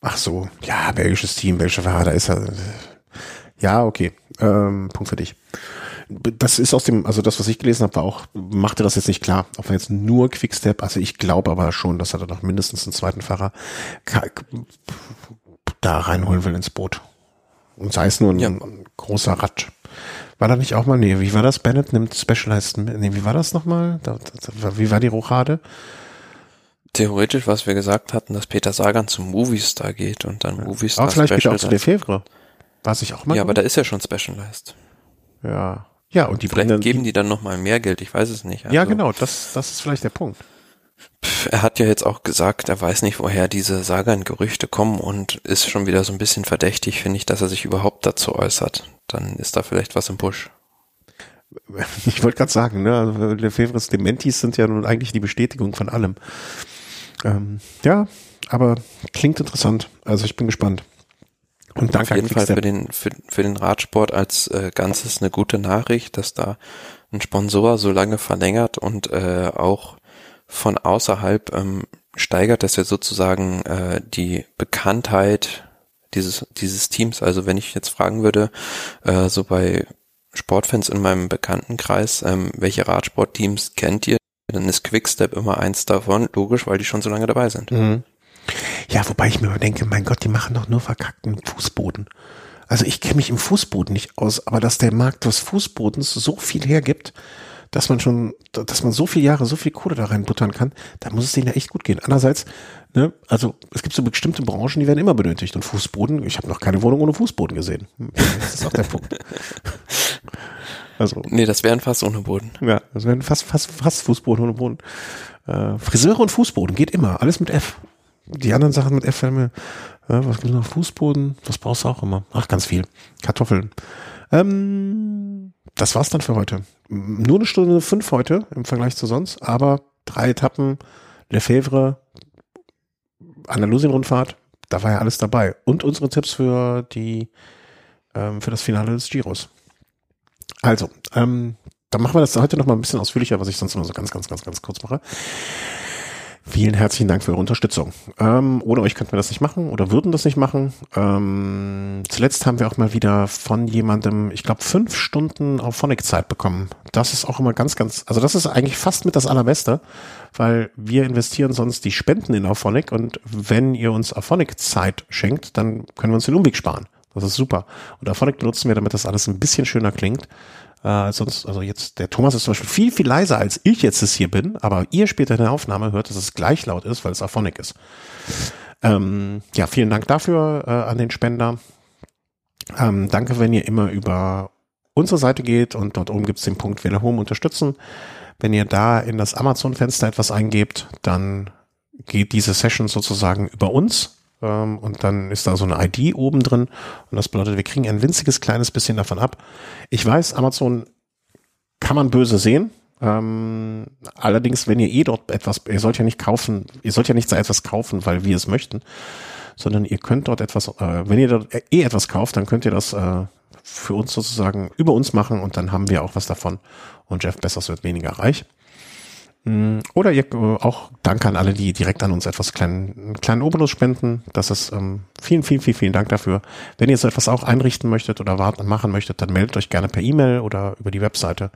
Ach so, ja, belgisches Team, belgischer Fahrer, da ist er. Ja, okay. Ähm, Punkt für dich. Das ist aus dem, also das, was ich gelesen habe, war auch, machte das jetzt nicht klar, ob er jetzt nur Quickstep, also ich glaube aber schon, dass er da noch mindestens einen zweiten Fahrer da reinholen will ins Boot. Und sei es nur ein, Ja. großer Rad. War da nicht auch mal, nee, wie war das? Bennett nimmt Specialized, mit- nee, wie war das nochmal? Da, da, wie war die Rochade? Theoretisch, was wir gesagt hatten, dass Peter Sagan zum Movistar geht und dann Movistar Aber vielleicht geht auch zu Lefebvre. War sich auch mal? Ja, aber da ist ja schon Specialized. ja. Ja, und die Vielleicht bringen geben die dann nochmal mehr Geld, ich weiß es nicht. Ja, Also, genau, das, das ist vielleicht der Punkt. Er hat ja jetzt auch gesagt, er weiß nicht, woher diese Sagan-Gerüchte kommen und ist schon wieder so ein bisschen verdächtig, finde ich, dass er sich überhaupt dazu äußert. Dann ist da vielleicht was im Busch. Ich wollte gerade sagen, ne, also Lefebvres Dementis sind ja nun eigentlich die Bestätigung von allem. Ähm, ja, aber klingt interessant. Also ich bin gespannt. Und danke Auf jeden Fall für den, für, für den Radsport als äh, Ganzes eine gute Nachricht, dass da ein Sponsor so lange verlängert und äh, auch von außerhalb ähm, steigert das ja sozusagen äh, die Bekanntheit dieses, dieses Teams. Also wenn ich jetzt fragen würde, äh, so bei Sportfans in meinem Bekanntenkreis, ähm, welche Radsportteams kennt ihr? Dann ist Quickstep immer eins davon, logisch, weil die schon so lange dabei sind. Mhm. Ja, wobei ich mir denke, mein Gott, die machen doch nur verkackten Fußboden. Also ich kenne mich im Fußboden nicht aus, aber dass der Markt des Fußbodens so viel hergibt, dass man schon, dass man so viele Jahre so viel Kohle da reinbuttern kann, da muss es denen ja echt gut gehen. Andererseits, ne, also es gibt so bestimmte Branchen, die werden immer benötigt und Fußboden, ich habe noch keine Wohnung ohne Fußboden gesehen. Das ist auch der Punkt. Also, nee, das wären fast ohne Boden. Ja, das wären fast, fast, fast Fußboden ohne Boden. Äh, Friseure und Fußboden geht immer, alles mit F. Die anderen Sachen mit F mir, äh, was gibt's noch? Fußboden, was brauchst du auch immer? Ach, ganz viel. Kartoffeln. Ähm, das war's dann für heute. Nur eine Stunde fünf heute im Vergleich zu sonst, aber drei Etappen, Lefebvre, Andalusien-Rundfahrt, da war ja alles dabei. Und unsere Tipps für die, ähm, für das Finale des Giros. Also, ähm, dann machen wir das heute noch mal ein bisschen ausführlicher, was ich sonst immer so ganz, ganz, ganz, ganz kurz mache. Vielen herzlichen Dank für eure Unterstützung. Ähm, ohne euch könnten wir das nicht machen oder würden das nicht machen. Ähm, zuletzt haben wir auch mal wieder von jemandem, ich glaube, fünf Stunden auf Phonic-Zeit bekommen. Das ist auch immer ganz, ganz, also das ist eigentlich fast mit das Allerbeste, weil wir investieren sonst die Spenden in Auphonic und wenn ihr uns Auphonic-Zeit schenkt, dann können wir uns den Umweg sparen. Das ist super. Und Auphonic benutzen wir, damit das alles ein bisschen schöner klingt. Äh, sonst, also jetzt, der Thomas ist zum Beispiel viel, viel leiser als ich jetzt es hier bin, aber ihr später in der Aufnahme hört, dass es gleich laut ist, weil es Aphonic ist. Ähm, ja, vielen Dank dafür äh, an den Spender. Ähm, danke, wenn ihr immer über unsere Seite geht und dort oben gibt es den Punkt Wähler Home unterstützen. Wenn ihr da in das Amazon-Fenster etwas eingebt, dann geht diese Session sozusagen über uns ähm, und dann ist da so eine ID oben drin und das bedeutet, wir kriegen ein winziges kleines bisschen davon ab. Ich weiß, Amazon kann man böse sehen. Ähm, allerdings, wenn ihr eh dort etwas, ihr sollt ja nicht kaufen, ihr sollt ja nicht so etwas kaufen, weil wir es möchten, sondern ihr könnt dort etwas, äh, wenn ihr dort eh etwas kauft, dann könnt ihr das äh, für uns sozusagen über uns machen und dann haben wir auch was davon und Jeff Bessers wird weniger reich. Mm, oder ihr äh, auch Danke an alle, die direkt an uns etwas kleinen, einen kleinen Obolus spenden. Das ist ähm, vielen, vielen, vielen, vielen Dank dafür. Wenn ihr so etwas auch einrichten möchtet oder warten machen möchtet, dann meldet euch gerne per E-Mail oder über die Webseite.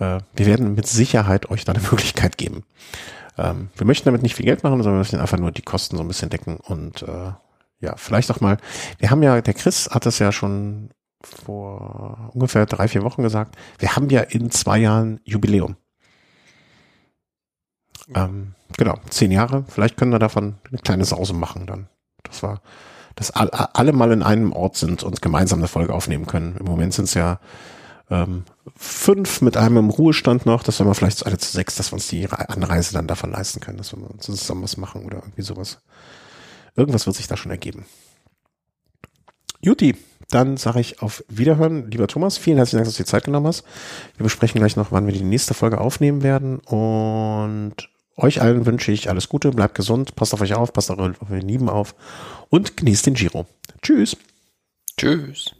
Äh, wir werden mit Sicherheit euch da eine Möglichkeit geben. Ähm, wir möchten damit nicht viel Geld machen, sondern wir möchten einfach nur die Kosten so ein bisschen decken und äh, ja, vielleicht auch mal. Wir haben ja, der Chris hat das ja schon vor ungefähr drei, vier Wochen gesagt. Wir haben ja in zwei Jahren Jubiläum. Ähm, genau, zehn Jahre. Vielleicht können wir davon eine kleine Sause machen dann. Das war, dass alle mal in einem Ort sind und gemeinsam eine Folge aufnehmen können. Im Moment sind es ja ähm, fünf mit einem im Ruhestand noch. Das wären wir vielleicht alle zu sechs, dass wir uns die Anreise dann davon leisten können, dass wir uns zusammen was machen oder irgendwie sowas. Irgendwas wird sich da schon ergeben. Juti, dann sage ich auf Wiederhören. Lieber Thomas, vielen herzlichen Dank, dass du dir Zeit genommen hast. Wir besprechen gleich noch, wann wir die nächste Folge aufnehmen werden. Und euch allen wünsche ich alles Gute, bleibt gesund, passt auf euch auf, passt auf eure Lieben auf und genießt den Giro. Tschüss. Tschüss.